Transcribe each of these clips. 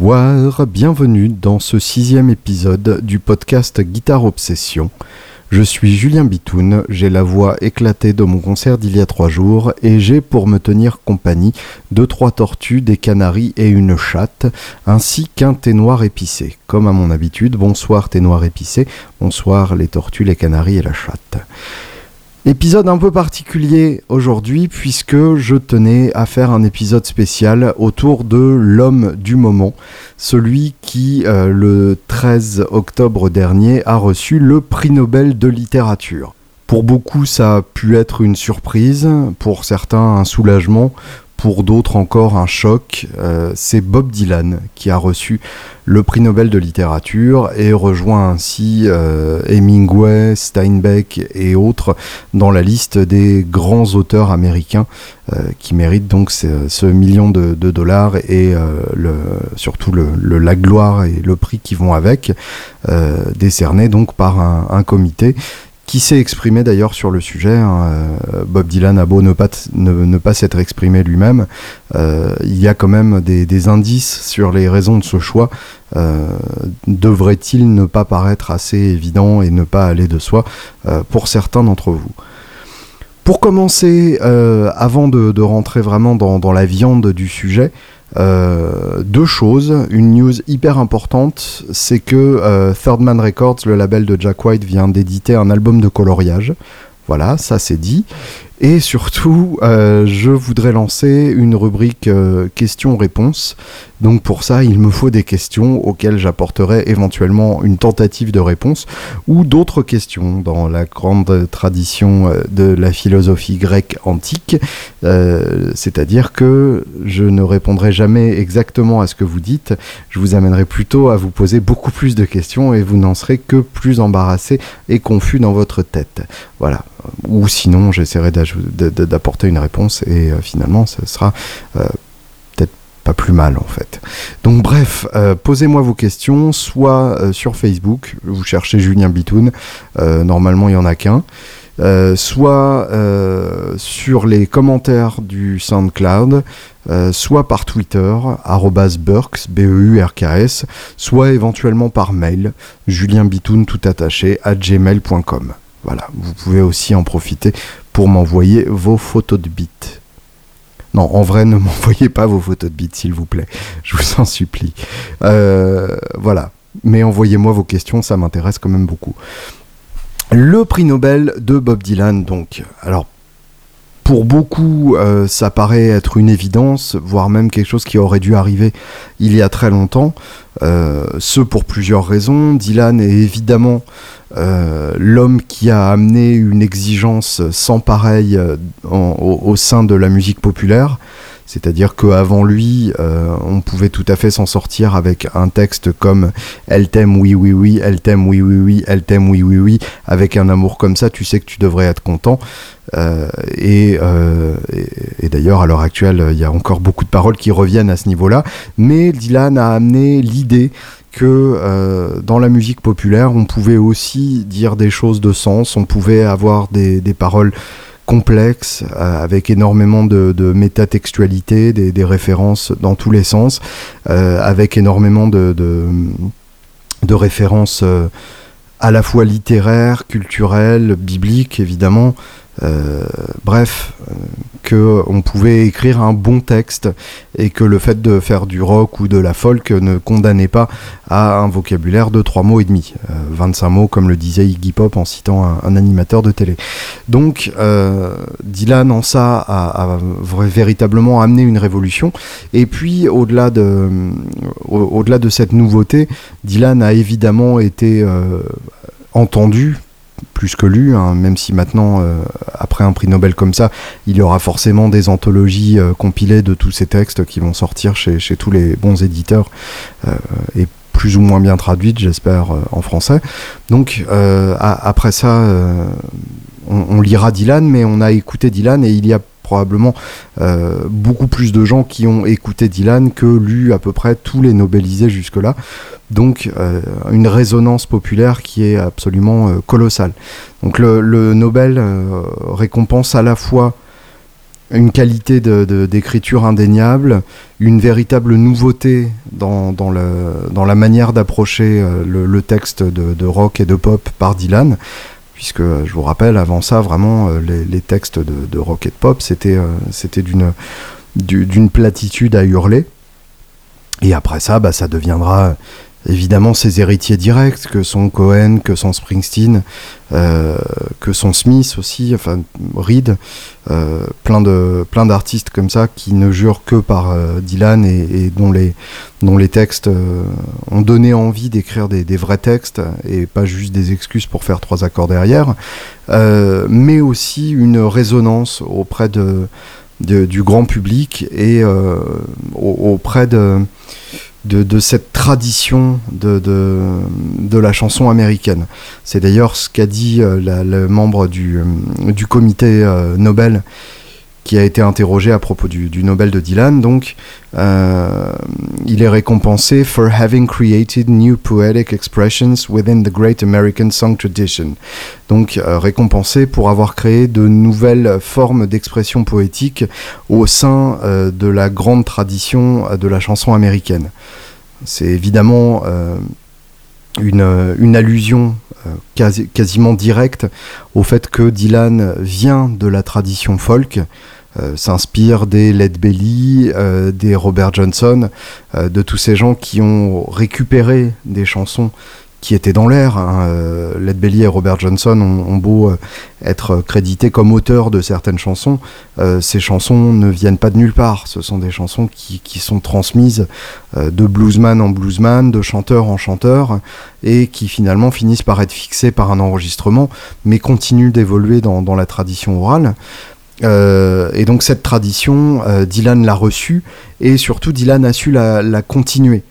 Bonsoir, bienvenue dans ce sixième épisode du podcast Guitare Obsession. Je suis Julien Bitoun, j'ai la voix éclatée de mon concert d'il y a trois jours et j'ai pour me tenir compagnie deux trois tortues, des canaris et une chatte, ainsi qu'un thé noir épicé. Comme à mon habitude, bonsoir thé noir épicé, bonsoir les tortues, les canaris et la chatte. Épisode un peu particulier aujourd'hui puisque je tenais à faire un épisode spécial autour de l'homme du moment, celui qui euh, le 13 octobre dernier a reçu le prix Nobel de littérature. Pour beaucoup ça a pu être une surprise, pour certains un soulagement, pour d'autres encore un choc, euh, c'est Bob Dylan qui a reçu le prix Nobel de littérature et rejoint ainsi euh, Hemingway, Steinbeck et autres dans la liste des grands auteurs américains euh, qui méritent donc ce, million de, dollars et le, surtout la gloire et le prix qui vont avec, décernés donc par un comité qui s'est exprimé d'ailleurs sur le sujet. Hein, euh, Bob Dylan a beau ne pas, ne, pas s'être exprimé lui-même, euh, il y a quand même des, indices sur les raisons de ce choix. Euh, devrait-il ne pas paraître assez évident et ne pas aller de soi pour certains d'entre vous? Pour commencer, avant de, rentrer vraiment dans la viande du sujet, euh, deux choses. Une news hyper importante, c'est que euh, Third Man Records, le label de Jack White, vient d'éditer un album de coloriage. Voilà, ça c'est dit. Et surtout, euh, je voudrais lancer une rubrique questions-réponses donc pour ça, il me faut des questions auxquelles j'apporterai éventuellement une tentative de réponse ou d'autres questions dans la grande tradition euh, de la philosophie grecque antique. Euh, c'est-à-dire que je ne répondrai jamais exactement à ce que vous dites, je vous amènerai plutôt à vous poser beaucoup plus de questions et vous n'en serez que plus embarrassé et confus dans votre tête. Voilà. Ou sinon, j'essaierai d'apporter une réponse et euh, finalement, ce sera plus mal en fait. Donc bref, euh, posez-moi vos questions, soit euh, sur Facebook, vous cherchez Julien Bitoun, euh, normalement il n'y en a qu'un, soit sur les commentaires du SoundCloud, soit par Twitter, burks, b e u r k s soit éventuellement par mail, julienbitoun tout attaché à gmail.com. Voilà, vous pouvez aussi en profiter pour m'envoyer vos photos de bits. Non, en vrai, ne m'envoyez pas vos photos de bits, s'il vous plaît. Je vous en supplie. Euh, voilà. Mais envoyez-moi vos questions, ça m'intéresse quand même beaucoup. Le prix Nobel de Bob Dylan, donc. Alors, pour beaucoup, euh, ça paraît être une évidence, voire même quelque chose qui aurait dû arriver il y a très longtemps. Euh, ce pour plusieurs raisons. Dylan est évidemment euh, l'homme qui a amené une exigence sans pareil au, sein de la musique populaire. C'est-à-dire qu'avant lui, on pouvait tout à fait s'en sortir avec un texte comme Elle t'aime, oui, oui, oui, elle t'aime, oui, oui, oui, elle t'aime, oui, oui, oui. Avec un amour comme ça, tu sais que tu devrais être content. Euh, euh, et, d'ailleurs, à l'heure actuelle, il y a encore beaucoup de paroles qui reviennent à ce niveau-là. Mais Dylan a amené l'idée que euh, dans la musique populaire, on pouvait aussi dire des choses de sens, on pouvait avoir des, paroles complexes, avec énormément de, de métatextualité, des, références dans tous les sens, avec énormément de références à la fois littéraires, culturelles, bibliques évidemment, euh, bref, euh, que on pouvait écrire un bon texte et que le fait de faire du rock ou de la folk ne condamnait pas à un vocabulaire de 3 mots et demi, 25 euh, mots comme le disait Iggy Pop en citant un, animateur de télé. Donc Dylan en ça a, véritablement amené une révolution. Et puis au-delà de, au-delà de cette nouveauté, Dylan a évidemment été entendu plus que lu, hein, même si maintenant, euh, après un prix Nobel comme ça, il y aura forcément des anthologies euh, compilées de tous ces textes qui vont sortir chez, tous les bons éditeurs euh, et plus ou moins bien traduites, j'espère, en français. Donc, après ça, on, on, lira Dylan, mais on a écouté Dylan et il y a probablement euh, beaucoup plus de gens qui ont écouté Dylan que lu à peu près tous les Nobelisés jusque-là. Donc euh, une résonance populaire qui est absolument euh, colossale. Donc le, Nobel récompense à la fois une qualité d'écriture indéniable, une véritable nouveauté dans, la manière d'approcher le, texte de, rock et de pop par Dylan. Puisque je vous rappelle, avant ça, vraiment, euh, les, textes de, rock et de pop, c'était euh, d'une platitude à hurler. Et après ça, bah, ça deviendra évidemment ses héritiers directs, que sont Cohen, que sont Springsteen, euh, que sont Smith aussi, enfin Reed, euh, plein de plein d'artistes comme ça qui ne jurent que par euh, Dylan et, dont les dont les textes ont donné envie d'écrire des, vrais textes et pas juste des excuses pour faire trois accords derrière, mais aussi une résonance auprès de, du grand public et auprès de de, cette tradition de, de, la chanson américaine. C'est d'ailleurs ce qu'a dit euh, le membre du, euh, du comité euh, Nobel qui a été interrogé à propos du, Nobel de Dylan. Donc, euh, il est récompensé for having created new poetic expressions within the great American song tradition. Donc, euh, récompensé pour avoir créé de nouvelles formes d'expression poétique au sein euh, de la grande tradition de la chanson américaine. C'est évidemment une, allusion quasiment directe au fait que Dylan vient de la tradition folk, s'inspire des Led Belly, euh, des Robert Johnson, euh, de tous ces gens qui ont récupéré des chansons qui étaient dans l'air. Hein. Led Belly et Robert Johnson ont, beau être crédités comme auteurs de certaines chansons, ces chansons ne viennent pas de nulle part. Ce sont des chansons qui, sont transmises de bluesman en bluesman, de chanteur en chanteur, et qui finalement finissent par être fixées par un enregistrement, mais continuent d'évoluer dans, la tradition orale. Euh, et donc cette tradition, euh, Dylan l'a reçue et surtout Dylan a su la, continuer.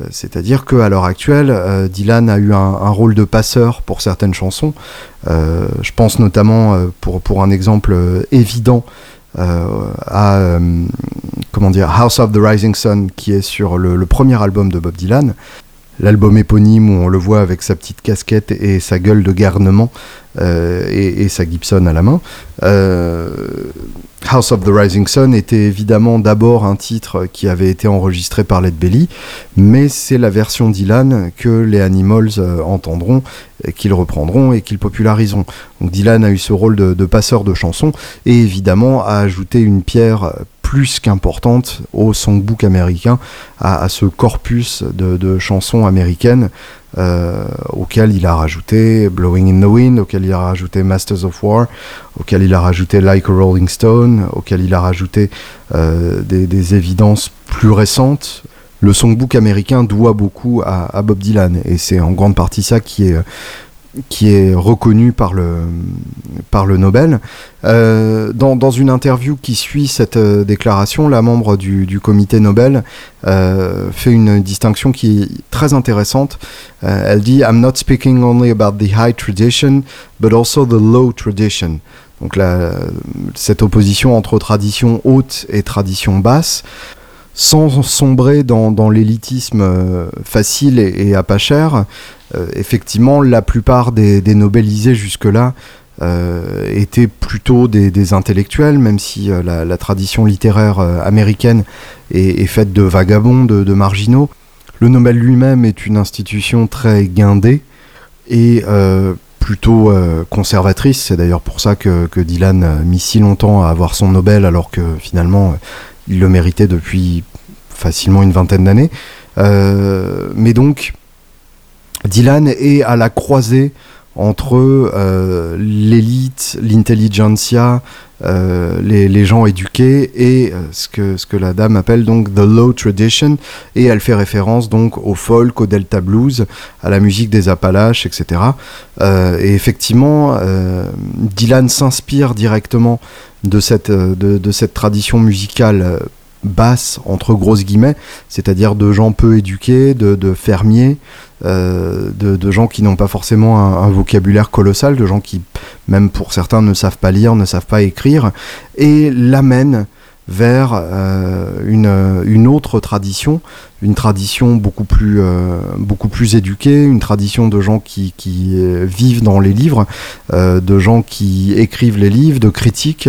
Euh, c'est-à-dire qu'à l'heure actuelle, Dylan a eu un, rôle de passeur pour certaines chansons. je pense notamment, pour, pour un exemple évident, à comment dire, House of the Rising Sun, qui est sur le premier album de Bob Dylan l'album éponyme où on le voit avec sa petite casquette et sa gueule de garnement euh, et, sa Gibson à la main. Euh, House of the Rising Sun était évidemment d'abord un titre qui avait été enregistré par Led Belly, mais c'est la version Dylan que les Animals euh, entendront, qu'ils reprendront et qu'ils populariseront. Donc Dylan a eu ce rôle de, de passeur de chansons et évidemment a ajouté une pierre plus qu'importante au songbook américain, à, ce corpus de, chansons américaines euh, auquel il a rajouté Blowing in the Wind, auquel il a rajouté Masters of War, auquel il a rajouté Like a Rolling Stone, auquel il a rajouté euh, des, évidences plus récentes. Le songbook américain doit beaucoup à Bob Dylan et c'est en grande partie ça qui est qui est reconnu par le, par le Nobel. Euh, dans, dans, une interview qui suit cette euh, déclaration, la membre du, du comité Nobel euh, fait une distinction qui est très intéressante. Elle dit I'm not speaking only about the high tradition, but also the low tradition. Donc la, cette opposition entre tradition haute et tradition basse sans sombrer dans, l'élitisme facile et, à pas cher, euh, effectivement, la plupart des, des jusque-là euh, étaient plutôt des, intellectuels, même si euh, la, tradition littéraire américaine est, faite de vagabonds, de, marginaux. Le Nobel lui-même est une institution très guindée et plutôt conservatrice. C'est d'ailleurs pour ça que, que, Dylan a mis si longtemps à avoir son Nobel, alors que finalement il le méritait depuis facilement une vingtaine d'années. mais donc, Dylan est à la croisée entre euh, l'élite, l'intelligentsia, euh, les, gens éduqués et euh, ce, que, ce que la dame appelle donc the low tradition et elle fait référence donc au folk, au delta blues, à la musique des Appalaches, etc. et effectivement, Dylan s'inspire directement de cette, de cette tradition musicale basse entre grosses guillemets, c'est-à-dire de gens peu éduqués, de, fermiers, euh, de, gens qui n'ont pas forcément un, vocabulaire colossal, de gens qui, même pour certains, ne savent pas lire, ne savent pas écrire, et l'amènent vers euh, une, une, autre tradition, une tradition beaucoup plus, euh, beaucoup plus éduquée, une tradition de gens qui, qui vivent dans les livres, euh, de gens qui écrivent les livres, de critiques,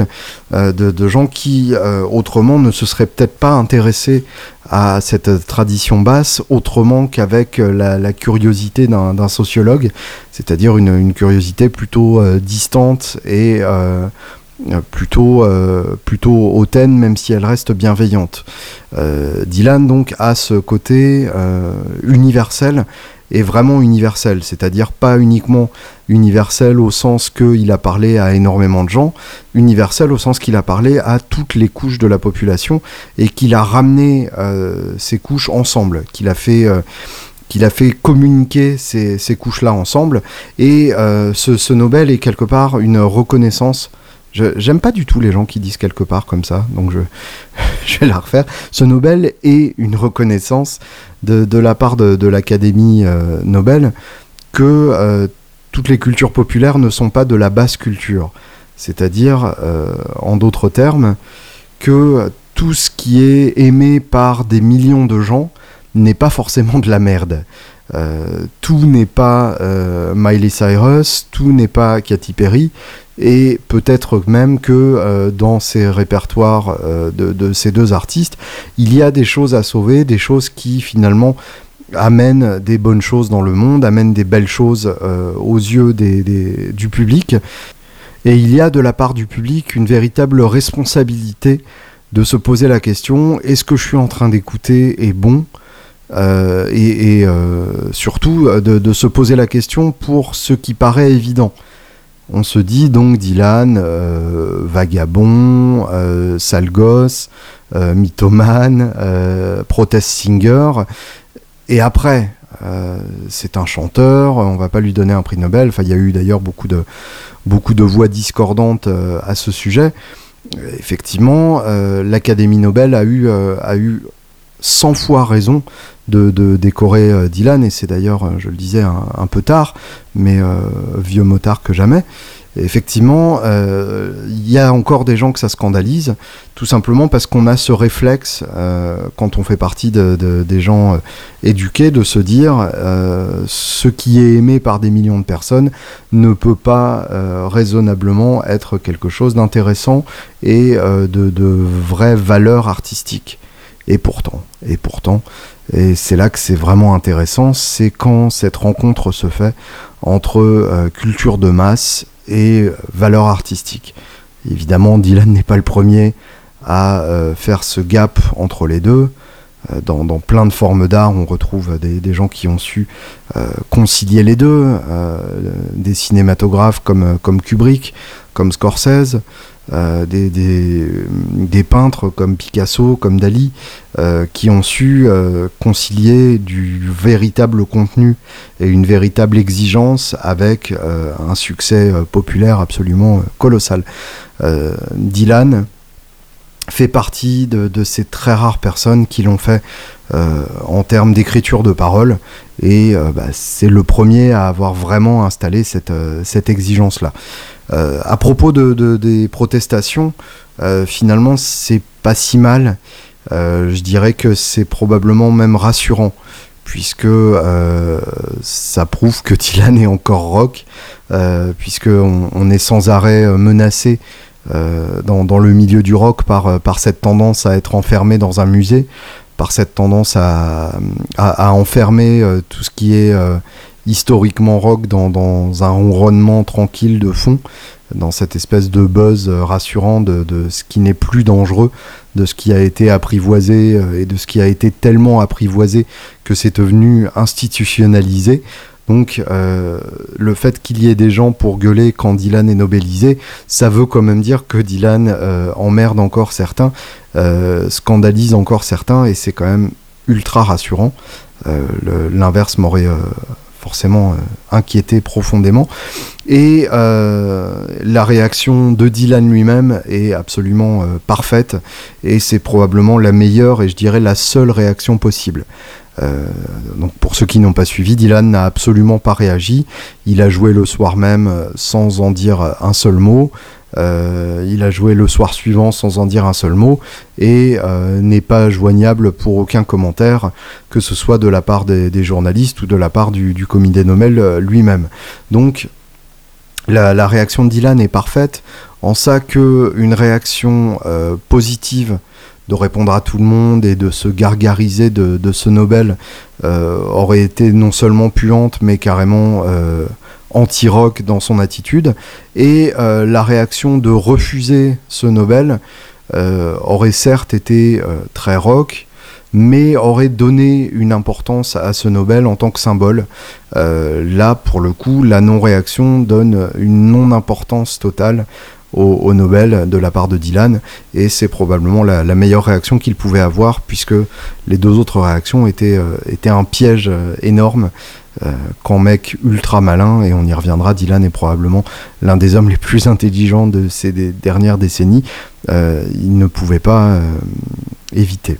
de, de, gens qui autrement ne se seraient peut-être pas intéressés à cette tradition basse autrement qu'avec la, curiosité d'un sociologue, c'est-à-dire une, une, curiosité plutôt distante et euh, plutôt, euh, plutôt hautaine, même si elle reste bienveillante. Euh, Dylan donc a ce côté universel et vraiment universel, c'est-à-dire pas uniquement universel au sens qu'il a parlé à énormément de gens, universel au sens qu'il a parlé à toutes les couches de la population et qu'il a ramené ces couches ensemble, qu'il a fait qu'il a fait communiquer ces, couches-là ensemble. Et ce, Nobel est quelque part une reconnaissance J'aime pas du tout les gens qui disent quelque part comme ça, donc je, vais la refaire. Ce Nobel est une reconnaissance de, la part de, l'Académie euh, Nobel que euh, toutes les cultures populaires ne sont pas de la basse culture. C'est-à-dire, euh, en d'autres termes, que tout ce qui est aimé par des millions de gens n'est pas forcément de la merde. Tout n'est pas Miley Cyrus, tout n'est pas Katy Perry, et peut-être même que euh, dans ces répertoires de, ces deux artistes, il y a des choses à sauver, des choses qui finalement amènent des bonnes choses dans le monde, amènent des belles choses aux yeux du public. Et il y a de la part du public une véritable responsabilité de se poser la question, est-ce que je suis en train d'écouter est bon euh, et, euh, surtout euh, de, se poser la question pour ce qui paraît évident. On se dit donc Dylan, vagabond, sale gosse, mythomane, protest singer, et après, c'est un chanteur, on va pas lui donner un prix Nobel, enfin il y a eu d'ailleurs beaucoup de, voix discordantes à ce sujet. Effectivement, l'Académie Nobel a eu 100 fois raison de, décorer euh, Dylan, et c'est d'ailleurs, euh, je le disais, un, peu tard, mais euh, vieux motard que jamais. effectivement, il y a encore des gens que ça scandalise, tout simplement parce qu'on a ce réflexe, quand on fait partie des gens éduqués, de se dire ce qui est aimé par des millions de personnes ne peut pas raisonnablement être quelque chose d'intéressant et de, de vraie valeur artistique. Et pourtant, et pourtant, et c'est là que c'est vraiment intéressant, c'est quand cette rencontre se fait entre euh, culture de masse et valeur artistique. Évidemment, Dylan n'est pas le premier à euh, faire ce gap entre les deux. Euh, dans, plein de formes d'art, on retrouve des, gens qui ont su concilier les deux, des cinématographes comme, Kubrick, comme Scorsese, euh, des, des, peintres comme Picasso, comme Dali, euh, qui ont su euh, concilier du véritable contenu et une véritable exigence avec un succès populaire absolument colossal. Dylan fait partie de, ces très rares personnes qui l'ont fait en termes d'écriture de parole et bah, c'est le premier à avoir vraiment installé cette, cette exigence-là. Euh, à propos de, des protestations, euh, finalement, c'est pas si mal. Euh, je dirais que c'est probablement même rassurant puisque ça prouve que Dylan est encore rock, puisque on, est sans arrêt menacé dans, le milieu du rock par, par cette tendance à être enfermé dans un musée, par cette tendance à, à, enfermer tout ce qui est historiquement rock dans, un ronronnement tranquille de fond, dans cette espèce de buzz euh, rassurant de, ce qui n'est plus dangereux, de ce qui a été apprivoisé euh, et de ce qui a été tellement apprivoisé que c'est devenu institutionnalisé. Donc euh, le fait qu'il y ait des gens pour gueuler quand Dylan est nobelisé, ça veut quand même dire que Dylan emmerde encore certains, scandalise encore certains, et c'est quand même ultra rassurant. L'inverse m'aurait forcément euh, inquiété profondément. Et euh, la réaction de Dylan lui-même est absolument euh, parfaite et c'est probablement la meilleure et je dirais la seule réaction possible. Donc pour ceux qui n'ont pas suivi, Dylan n'a absolument pas réagi. Il a joué le soir même sans en dire un seul mot. il a joué le soir suivant sans en dire un seul mot et n'est pas joignable pour aucun commentaire, que ce soit de la part des, journalistes ou de la part du, comité Nobel lui-même. Donc la, réaction de Dylan est parfaite en ça que une réaction euh, positive de répondre à tout le monde et de se gargariser de, ce Nobel euh, aurait été non seulement puante mais carrément euh, anti-rock dans son attitude et la réaction de refuser ce Nobel aurait certes été très rock mais aurait donné une importance à ce Nobel en tant que symbole. Euh, là, pour le coup, la non-réaction donne une non-importance totale au, Nobel de la part de Dylan, et c'est probablement la, meilleure réaction qu'il pouvait avoir, puisque les deux autres réactions étaient, euh, un piège euh, énorme. quand mec ultra malin, et on y reviendra, Dylan est probablement l'un des hommes les plus intelligents de ces dernières décennies, il ne pouvait pas éviter.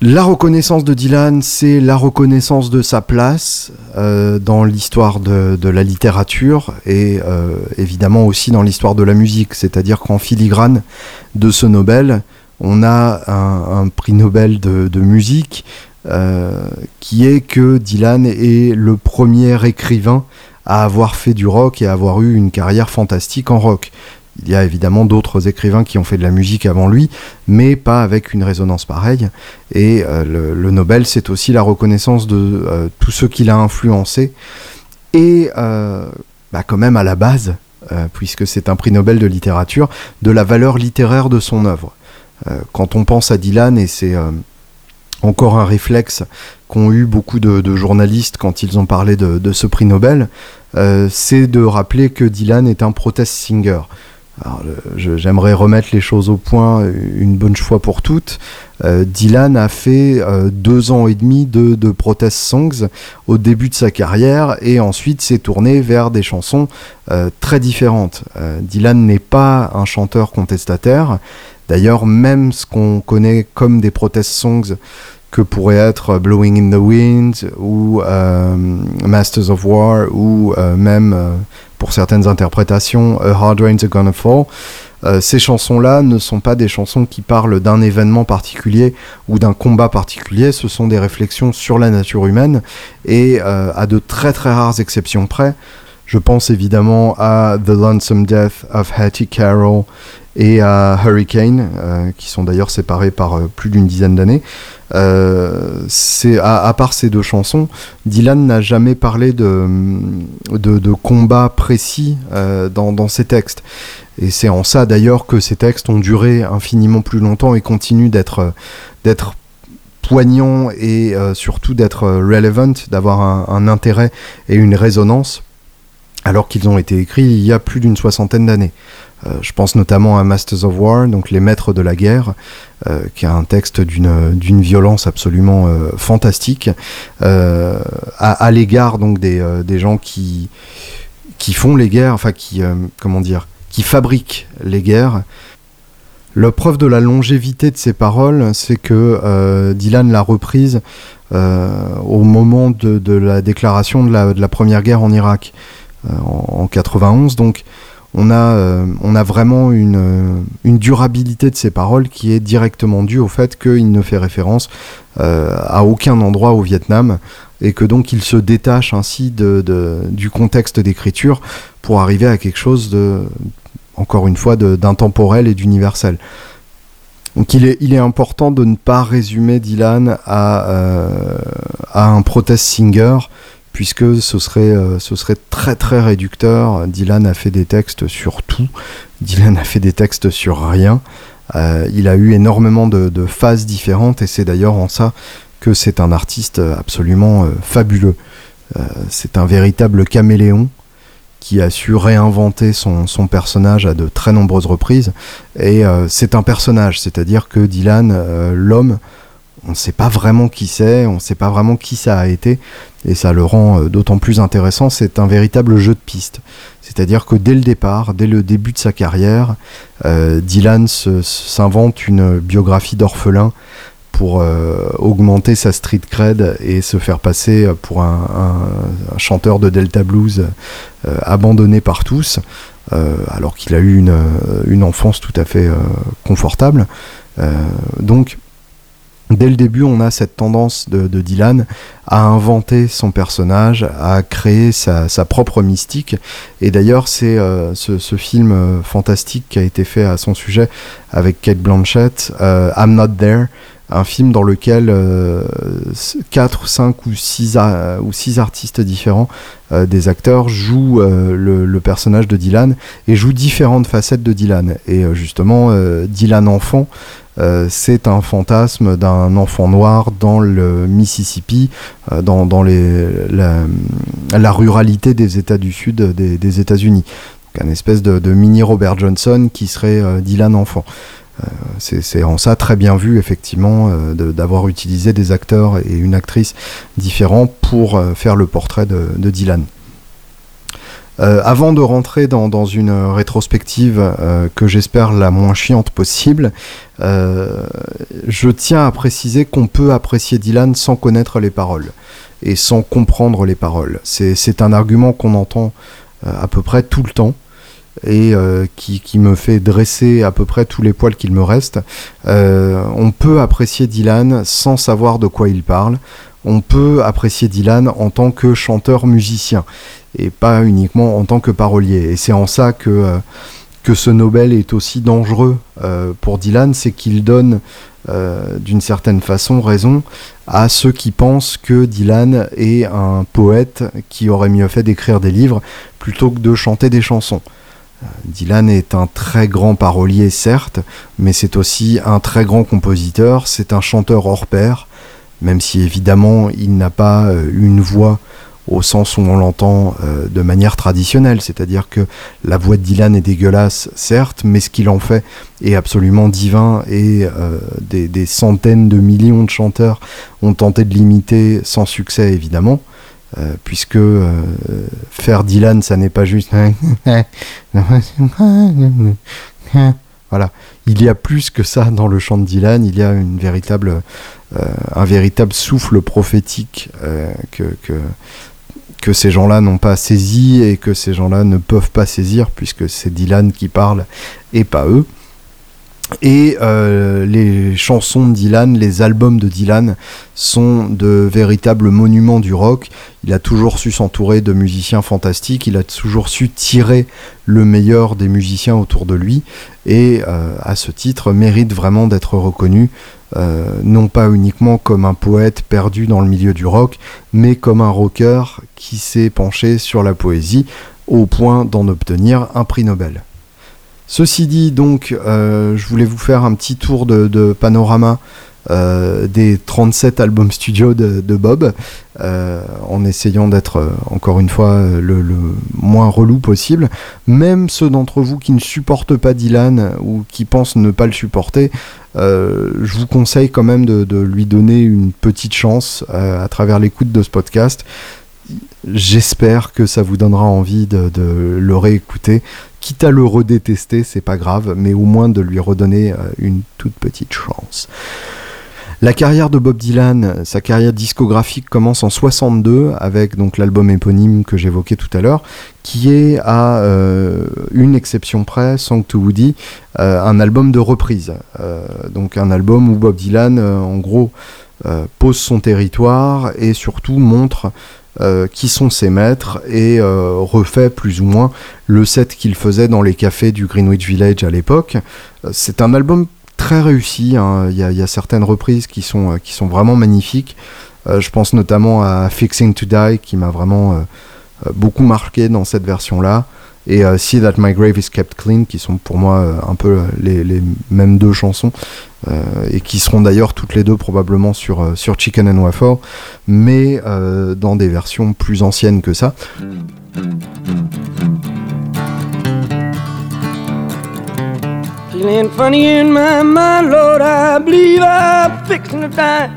La reconnaissance de Dylan, c'est la reconnaissance de sa place euh, dans l'histoire de, la littérature et euh, évidemment aussi dans l'histoire de la musique. C'est-à-dire qu'en filigrane de ce Nobel, on a un, prix Nobel de, musique euh, qui est que Dylan est le premier écrivain à avoir fait du rock et à avoir eu une carrière fantastique en rock. Il y a évidemment d'autres écrivains qui ont fait de la musique avant lui, mais pas avec une résonance pareille. Et euh, le, Nobel, c'est aussi la reconnaissance de euh, tous ceux qu'il a influencés. Et euh, bah, quand même à la base, puisque c'est un prix Nobel de littérature, de la valeur littéraire de son œuvre. quand on pense à Dylan, et c'est encore un réflexe qu'ont eu beaucoup de, journalistes quand ils ont parlé de, de ce prix Nobel, c'est de rappeler que Dylan est un protest singer. J'aimerais remettre les choses au point une bonne fois pour toutes. Euh, Dylan a fait euh, deux ans et demi de, protest songs au début de sa carrière et ensuite s'est tourné vers des chansons euh, très différentes. Dylan n'est pas un chanteur contestataire. D'ailleurs, même ce qu'on connaît comme des protest songs que pourrait être Blowing in the Wind ou Masters of War ou même pour certaines interprétations, A Hard Rain's Gonna Fall. Euh, ces chansons-là ne sont pas des chansons qui parlent d'un événement particulier ou d'un combat particulier, ce sont des réflexions sur la nature humaine et euh, à de très très rares exceptions près. Je pense évidemment à The Lonesome Death of Hattie Carroll et à Hurricane, euh, qui sont d'ailleurs séparés par plus d'une dizaine d'années. Euh, c'est à, part ces deux chansons, Dylan n'a jamais parlé de, de, combat précis euh, dans, ses textes. Et c'est en ça d'ailleurs que ces textes ont duré infiniment plus longtemps et continuent d'être poignants et euh, surtout d'être relevant, d'avoir un, intérêt et une résonance, alors qu'ils ont été écrits il y a plus d'une soixantaine d'années. Euh, je pense notamment à Masters of War, donc Les Maîtres de la Guerre, euh, qui a un texte d'une violence absolument euh, fantastique, à, l'égard donc des, des, gens qui, qui font les guerres, enfin qui, comment dire, qui fabriquent les guerres. La preuve de la longévité de ces paroles, c'est que Dylan l'a reprise au moment de, de, la déclaration de la, de la, première guerre en Irak, en, en 91. Donc, on a, euh, on a vraiment une, euh, durabilité de ces paroles qui est directement due au fait qu'il ne fait référence euh, à aucun endroit au Vietnam et que donc il se détache ainsi de, du contexte d'écriture pour arriver à quelque chose de, encore une fois, d'intemporel et d'universel. Donc il est, il est important de ne pas résumer Dylan à, à un protest singer puisque ce serait, euh, ce serait très très réducteur. Dylan a fait des textes sur tout, Dylan a fait des textes sur rien. Euh, il a eu énormément de, phases différentes et c'est d'ailleurs en ça que c'est un artiste absolument euh, fabuleux. c'est un véritable caméléon qui a su réinventer son, personnage à de très nombreuses reprises. Et c'est un personnage, c'est-à-dire que Dylan, l'homme, on ne sait pas vraiment qui c'est, on ne sait pas vraiment qui ça a été, et ça le rend euh, d'autant plus intéressant, c'est un véritable jeu de piste. C'est-à-dire que dès le départ, dès le début de sa carrière, euh, Dylan s'invente une biographie d'orphelin pour euh, augmenter sa street cred et se faire passer pour un, chanteur de Delta Blues abandonné par tous. alors qu'il a eu une, une, enfance tout à fait confortable. donc Dès le début, on a cette tendance de, Dylan à inventer son personnage, à créer sa, propre mystique. Et d'ailleurs, c'est euh, ce, film euh, fantastique qui a été fait à son sujet avec Kate Blanchett, euh, I'm Not There, un film dans lequel 4, 5 ou 6, ou six artistes différents des acteurs jouent le, personnage de Dylan et jouent différentes facettes de Dylan. Et justement, Dylan enfant euh, c'est un fantasme d'un enfant noir dans le Mississippi, euh, dans, la, ruralité des États du Sud des, États-Unis. Un espèce de, mini Robert Johnson qui serait euh, Dylan enfant. c'est en ça très bien vu, effectivement, d'avoir utilisé des acteurs et une actrice différents pour faire le portrait de Dylan. Euh, avant de rentrer dans, une rétrospective euh, que j'espère la moins chiante possible, euh, je tiens à préciser qu'on peut apprécier Dylan sans connaître les paroles et sans comprendre les paroles. C'est un argument qu'on entend à peu près tout le temps et qui, qui, me fait dresser à peu près tous les poils qu'il me reste. on peut apprécier Dylan sans savoir de quoi il parle. On peut apprécier Dylan en tant que chanteur-musicien et pas uniquement en tant que parolier. Et c'est en ça que, euh, que ce Nobel est aussi dangereux euh, pour Dylan, c'est qu'il donne euh, d'une certaine façon raison à ceux qui pensent que Dylan est un poète qui aurait mieux fait d'écrire des livres plutôt que de chanter des chansons. Dylan est un très grand parolier, certes, mais c'est aussi un très grand compositeur, c'est un chanteur hors pair, même si évidemment il n'a pas une voix au sens où on l'entend euh, de manière traditionnelle, c'est-à-dire que la voix de Dylan est dégueulasse, certes, mais ce qu'il en fait est absolument divin et euh, des, centaines de millions de chanteurs ont tenté de l'imiter sans succès, évidemment. Euh, puisque faire Dylan, ça n'est pas juste. voilà, il y a plus que ça dans le chant de Dylan. Il y a une véritable, un véritable souffle prophétique que, que ces gens-là n'ont pas saisi et que ces gens-là ne peuvent pas saisir puisque c'est Dylan qui parle et pas eux. Et euh, les chansons de Dylan, les albums de Dylan sont de véritables monuments du rock. Il a toujours su s'entourer de musiciens fantastiques, il a toujours su tirer le meilleur des musiciens autour de lui et euh, à ce titre mérite vraiment d'être reconnu euh, non pas uniquement comme un poète perdu dans le milieu du rock, mais comme un rocker qui s'est penché sur la poésie au point d'en obtenir un prix Nobel. Ceci dit, donc, euh, je voulais vous faire un petit tour de, panorama euh, des 37 albums studio de, Bob, en essayant d'être, encore une fois, le, moins relou possible. Même ceux d'entre vous qui ne supportent pas Dylan ou qui pensent ne pas le supporter, euh, je vous conseille quand même de, lui donner une petite chance euh, à travers l'écoute de ce podcast. J'espère que ça vous donnera envie de, le réécouter. Quitte à le redétester, c'est pas grave, mais au moins de lui redonner euh, une toute petite chance. La carrière de Bob Dylan, sa carrière discographique commence en 62 avec donc l'album éponyme que j'évoquais tout à l'heure, qui est à euh, une exception près, Song to Woody, euh, un album de reprise. Donc un album où Bob Dylan, en gros, pose son territoire et surtout montre qui sont ses maîtres et refait plus ou moins le set qu'il faisait dans les cafés du Greenwich Village à l'époque. C'est un album très réussi. Hein. Il, y a, certaines reprises qui sont, euh, qui sont vraiment magnifiques. Euh, je pense notamment à Fixing to Die qui m'a vraiment euh, beaucoup marqué dans cette version-là. Et See That My Grave Is Kept Clean qui sont pour moi un peu les, mêmes deux chansons et qui seront d'ailleurs toutes les deux probablement sur, sur Chicken and Waffle mais dans des versions plus anciennes que ça. Feeling funny in my mind, Lord, I believe I'm fixing to die.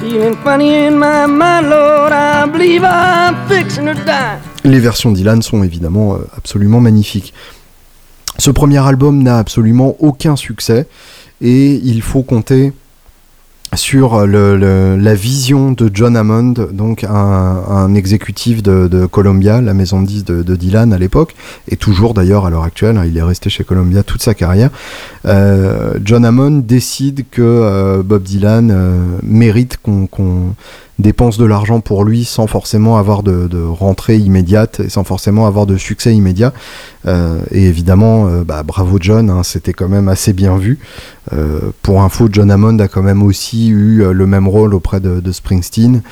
Feeling funny in my mind, Lord, I believe I'm fixing to die. Les versions d'Ilan sont évidemment euh, absolument magnifiques. Ce premier album n'a absolument aucun succès et il faut compter sur la vision de John Hammond, donc un, exécutif de, Columbia, la maison de 10 de, Dylan à l'époque, et toujours d'ailleurs à l'heure actuelle, hein, il est resté chez Columbia toute sa carrière. Euh, John Hammond décide que euh, Bob Dylan euh, mérite qu'on dépense de l'argent pour lui sans forcément avoir de, rentrée immédiate et sans forcément avoir de succès immédiat. Euh, et évidemment, euh, bah, bravo John, hein, c'était quand même assez bien vu. Euh, pour info, John Hammond a quand même aussi eu le même rôle auprès de, de Springsteen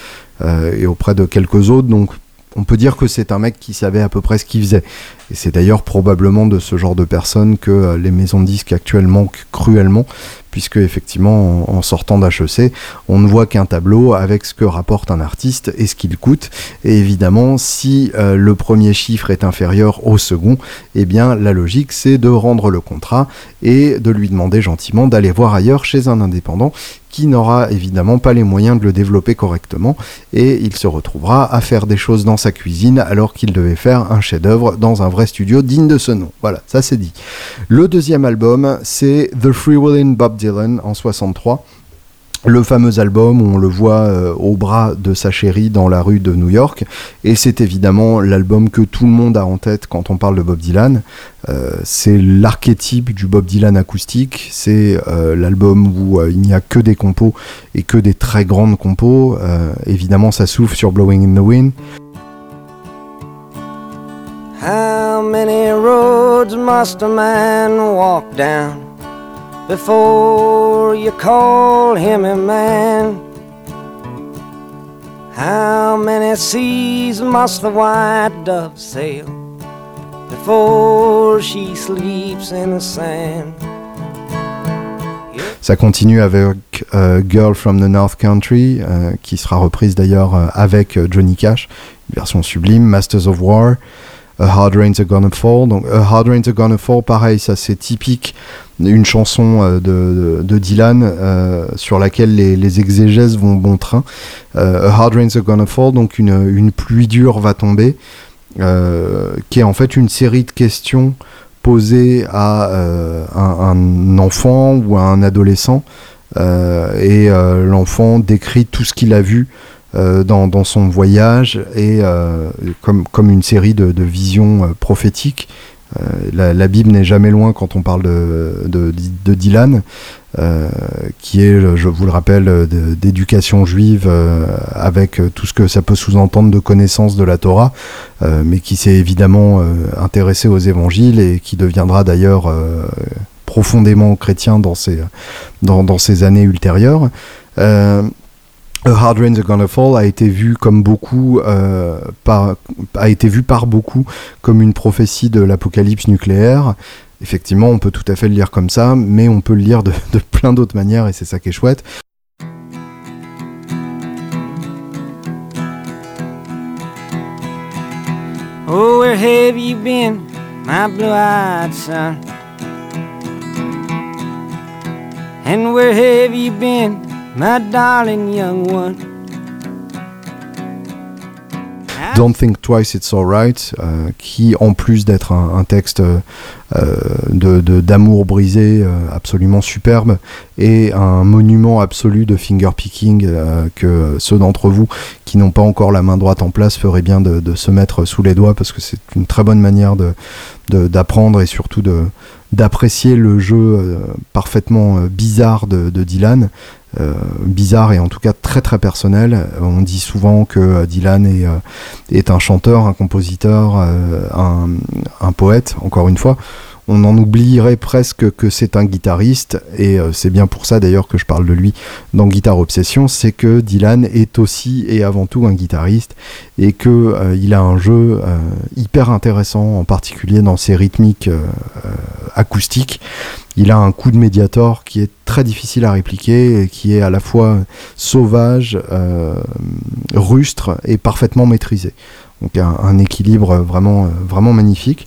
et auprès de quelques autres. Donc on peut dire que c'est un mec qui savait à peu près ce qu'il faisait. Et c'est d'ailleurs probablement de ce genre de personnes que les maisons de disques actuellement manquent cruellement, puisque effectivement en, sortant d'HEC, on ne voit qu'un tableau avec ce que rapporte un artiste et ce qu'il coûte. Et évidemment, si euh, le premier chiffre est inférieur au second, eh bien la logique c'est de rendre le contrat et de lui demander gentiment d'aller voir ailleurs chez un indépendant qui n'aura évidemment pas les moyens de le développer correctement et il se retrouvera à faire des choses dans sa cuisine alors qu'il devait faire un chef-d'œuvre dans un vrai studio digne de ce nom. Voilà, ça c'est dit. Le deuxième album, c'est The Free Will Bob Dylan en 63 le fameux album on le voit euh, au bras de sa chérie dans la rue de New York. Et c'est évidemment l'album que tout le monde a en tête quand on parle de Bob Dylan. Euh, c'est l'archétype du Bob Dylan acoustique. C'est euh, l'album où il n'y a que des compos et que des très grandes compos. évidemment, ça souffle sur Blowing in the Wind. How many roads must a man walk down? Before you call him a man. How many seas must the white dove sail before she sleeps in the sand? Ça continue avec euh, Girl from the North Country, euh, qui sera reprise d'ailleurs euh, avec euh, Johnny Cash, version sublime, Masters of War, A Hard Rain's Are Gonna Fall. Donc, A Hard Rain's Are Gonna Fall, pareil, ça c'est typique une chanson euh, de, Dylan euh, sur laquelle les, exégèses vont bon train. Euh, A Hard Rain's Gonna Fall, donc une, pluie dure va tomber, qui est en fait une série de questions posées à un, enfant ou à un adolescent. et l'enfant décrit tout ce qu'il a vu dans, son voyage et comme, comme une série de, de visions prophétiques euh, la, Bible n'est jamais loin quand on parle de, Dylan, euh, qui est, je vous le rappelle, d'éducation juive euh, avec tout ce que ça peut sous-entendre de connaissance de la Torah, mais qui s'est évidemment intéressé aux évangiles et qui deviendra d'ailleurs profondément chrétien dans ses, dans, dans ses années ultérieures. A Hard Rain's Gonna Fall a été vu comme beaucoup euh, par, a été vu par beaucoup comme une prophétie de l'apocalypse nucléaire. Effectivement, on peut tout à fait le lire comme ça, mais on peut le lire de, plein d'autres manières et c'est ça qui est chouette. Oh, where have you been, my son? And where have you been? My darling young one. Don't Think Twice It's Alright, euh, qui en plus d'être un, texte euh, de d'amour brisé euh, absolument superbe est un monument absolu de finger picking que ceux d'entre vous qui n'ont pas encore la main droite en place feraient bien de, se mettre sous les doigts parce que c'est une très bonne manière d'apprendre et surtout d'apprécier le jeu parfaitement bizarre de, Dylan euh, bizarre et en tout cas très très personnel. On dit souvent que euh, Dylan est, euh, est un chanteur, un compositeur, un, un poète, encore une fois on en oublierait presque que c'est un guitariste, et c'est bien pour ça d'ailleurs que je parle de lui dans Guitare Obsession, c'est que Dylan est aussi et avant tout un guitariste, et que il a un jeu hyper intéressant, en particulier dans ses rythmiques acoustiques, il a un coup de médiator qui est très difficile à répliquer et qui est à la fois sauvage, euh, rustre et parfaitement maîtrisé. Donc un, un équilibre vraiment, vraiment magnifique.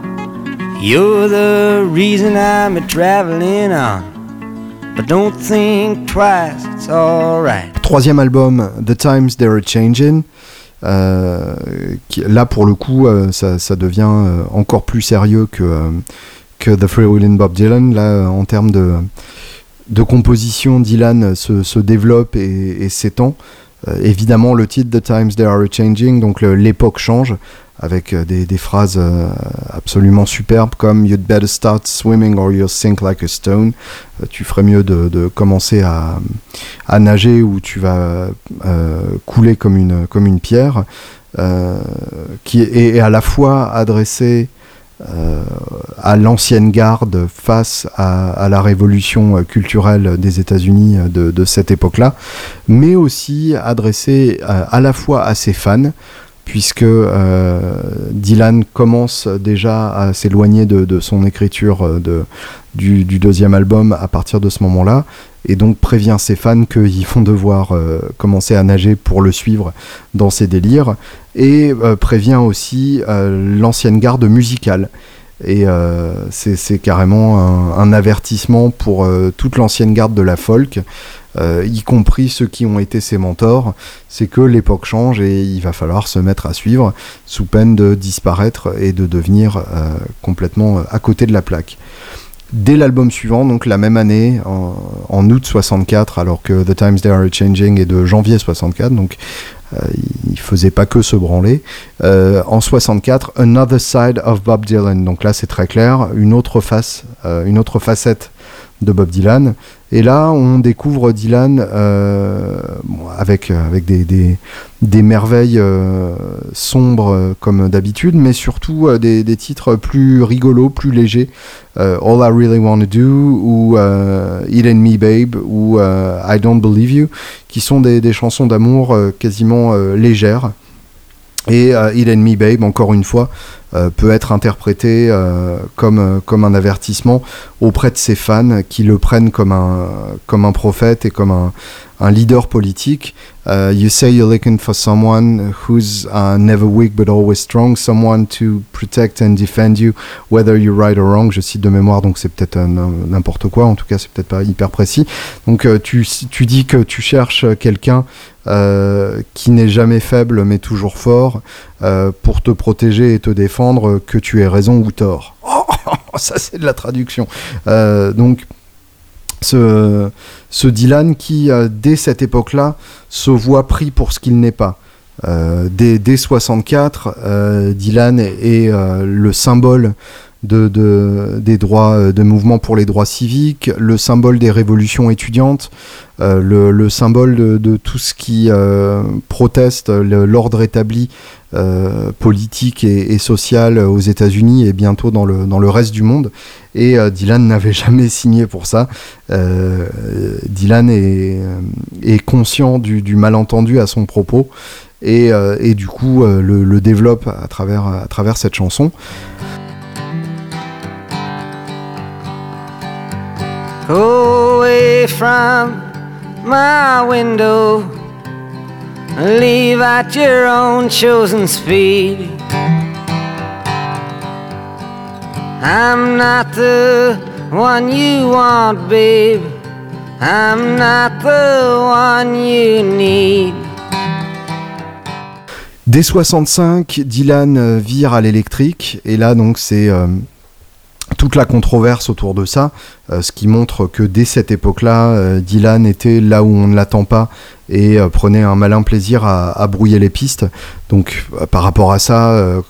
You're the reason I'm a traveling on. But don't think twice, it's alright. Troisième album, The Times They Are Changing. Euh, là, pour le coup, euh, ça, devient euh, encore plus sérieux que, que The Free Will in Bob Dylan. Là, en termes de, de composition, Dylan se, se développe et, et s'étend. évidemment, le titre The Times They Are Changing, donc l'époque change avec euh, des, phrases euh, absolument superbes comme You'd better start swimming or you'll sink like a stone. Euh, tu ferais mieux de, commencer à, nager ou tu vas couler comme une, pierre, qui est, à la fois adressé à l'ancienne garde face à, à, la révolution culturelle des États-Unis de, de, cette époque-là, mais aussi adressé à la fois à ses fans, puisque euh, Dylan commence déjà à s'éloigner de, son écriture euh, du, deuxième album à partir de ce moment-là, et donc prévient ses fans qu'ils vont devoir euh, commencer à nager pour le suivre dans ses délires, et prévient aussi l'ancienne garde musicale. Et euh, c'est carrément un, avertissement pour toute l'ancienne garde de la folk, euh, y compris ceux qui ont été ses mentors, c'est que l'époque change et il va falloir se mettre à suivre sous peine de disparaître et de devenir euh, complètement euh, à côté de la plaque. Dès l'album suivant, donc la même année, en, en, août 64, alors que The Times They Are Changing est de janvier 64, donc euh, il faisait pas que se branler. Euh, en 64, Another Side of Bob Dylan. Donc là, c'est très clair, une autre face, euh, une autre facette de Bob Dylan. Et là, on découvre Dylan euh, bon, avec, des, merveilles euh, sombres euh, comme d'habitude, mais surtout euh, des, titres plus rigolos, plus légers. Euh, All I Really Wanna Do ou Eat and Me Babe ou I Don't Believe You, qui sont des, chansons d'amour quasiment légères. Et euh, Eat and Me Babe, encore une fois, euh, peut être interprété euh, comme, euh, comme un avertissement auprès de ses fans qui le prennent comme un, comme un prophète et comme un, leader politique. You say you're looking for someone who's uh, never weak but always strong, someone to protect and defend you, whether you're right or wrong. Je cite de mémoire, donc c'est peut-être n'importe quoi, en tout cas c'est peut-être pas hyper précis. Donc euh, tu, tu dis que tu cherches quelqu'un euh, qui n'est jamais faible mais toujours fort euh, pour te protéger et te défendre, que tu aies raison ou tort. Oh, ça c'est de la traduction. Euh, donc ce, Dylan qui, euh, dès cette époque-là, se voit pris pour ce qu'il n'est pas. Euh, dès, dès 64, euh, Dylan est, le symbole de, de, des droits de mouvement pour les droits civiques, le symbole des révolutions étudiantes, euh, le, le, symbole de, tout ce qui euh, proteste l'ordre établi euh, politique et, social aux États-Unis et bientôt dans le, dans le reste du monde. Et euh, Dylan n'avait jamais signé pour ça. Euh, Dylan est, conscient du, du, malentendu à son propos et, et du coup le, le, développe à travers, à travers cette chanson. Away from my window leave at your own chosen speed. I'm not the one you want, babe. I'm not the one you need. Dès 65, Dylan vire à l'électrique et là donc c'est euh, toute la controverse autour de ça, euh, ce qui montre que dès cette époque-là, euh, Dylan était là où on ne l'attend pas et euh, prenait un malin plaisir à, brouiller les pistes. Donc par rapport à ça,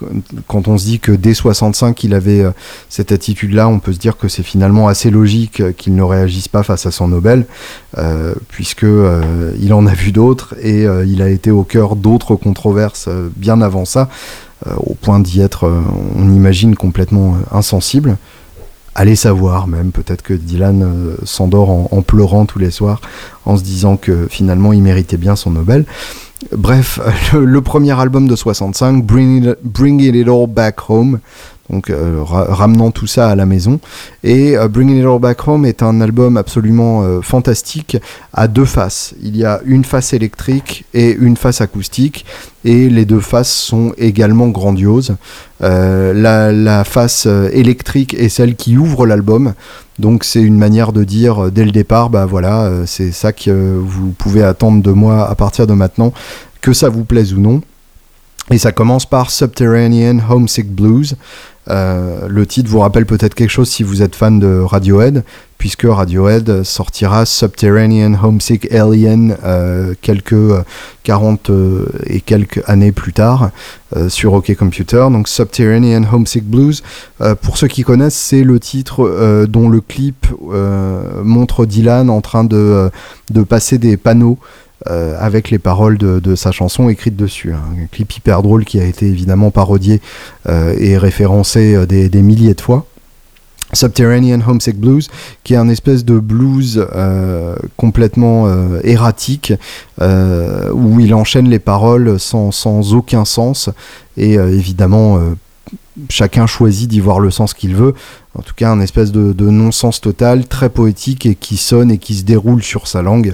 quand on se dit que dès 65 il avait cette attitude-là, on peut se dire que c'est finalement assez logique qu'il ne réagisse pas face à son Nobel, puisque il en a vu d'autres et il a été au cœur d'autres controverses bien avant ça. Euh, au point d'y être, euh, on imagine, complètement euh, insensible. Allez savoir même, peut-être que Dylan s'endort en, pleurant tous les soirs en se disant que finalement il méritait bien son Nobel. Bref, le, premier album de 65, Bring Bring It All Back Home, donc ramenant tout ça à la maison. Et Bringing It All Back Home est un album absolument fantastique à deux faces. Il y a une face électrique et une face acoustique, et les deux faces sont également grandioses. la, face électrique est celle qui ouvre l'album, donc c'est une manière de dire euh, dès le départ, bah voilà, euh, c'est ça que vous pouvez attendre de moi à partir de maintenant, que ça vous plaise ou non. Et ça commence par Subterranean Homesick Blues. Euh, le titre vous rappelle peut-être quelque chose si vous êtes fan de Radiohead, puisque Radiohead sortira Subterranean Homesick Alien euh, quelques 40 euh, et quelques années plus tard sur OK Computer. Donc Subterranean Homesick Blues, pour ceux qui connaissent, c'est le titre dont le clip montre Dylan en train de, de passer des panneaux euh, avec les paroles de, sa chanson écrite dessus. Hein. Un clip hyper drôle qui a été évidemment parodié euh, et référencé euh, des, milliers de fois. Subterranean Homesick Blues, qui est un espèce de blues complètement erratique, où il enchaîne les paroles sans, aucun sens, et évidemment chacun choisit d'y voir le sens qu'il veut. En tout cas, un espèce de non-sens total, très poétique et qui sonne et qui se déroule sur sa langue.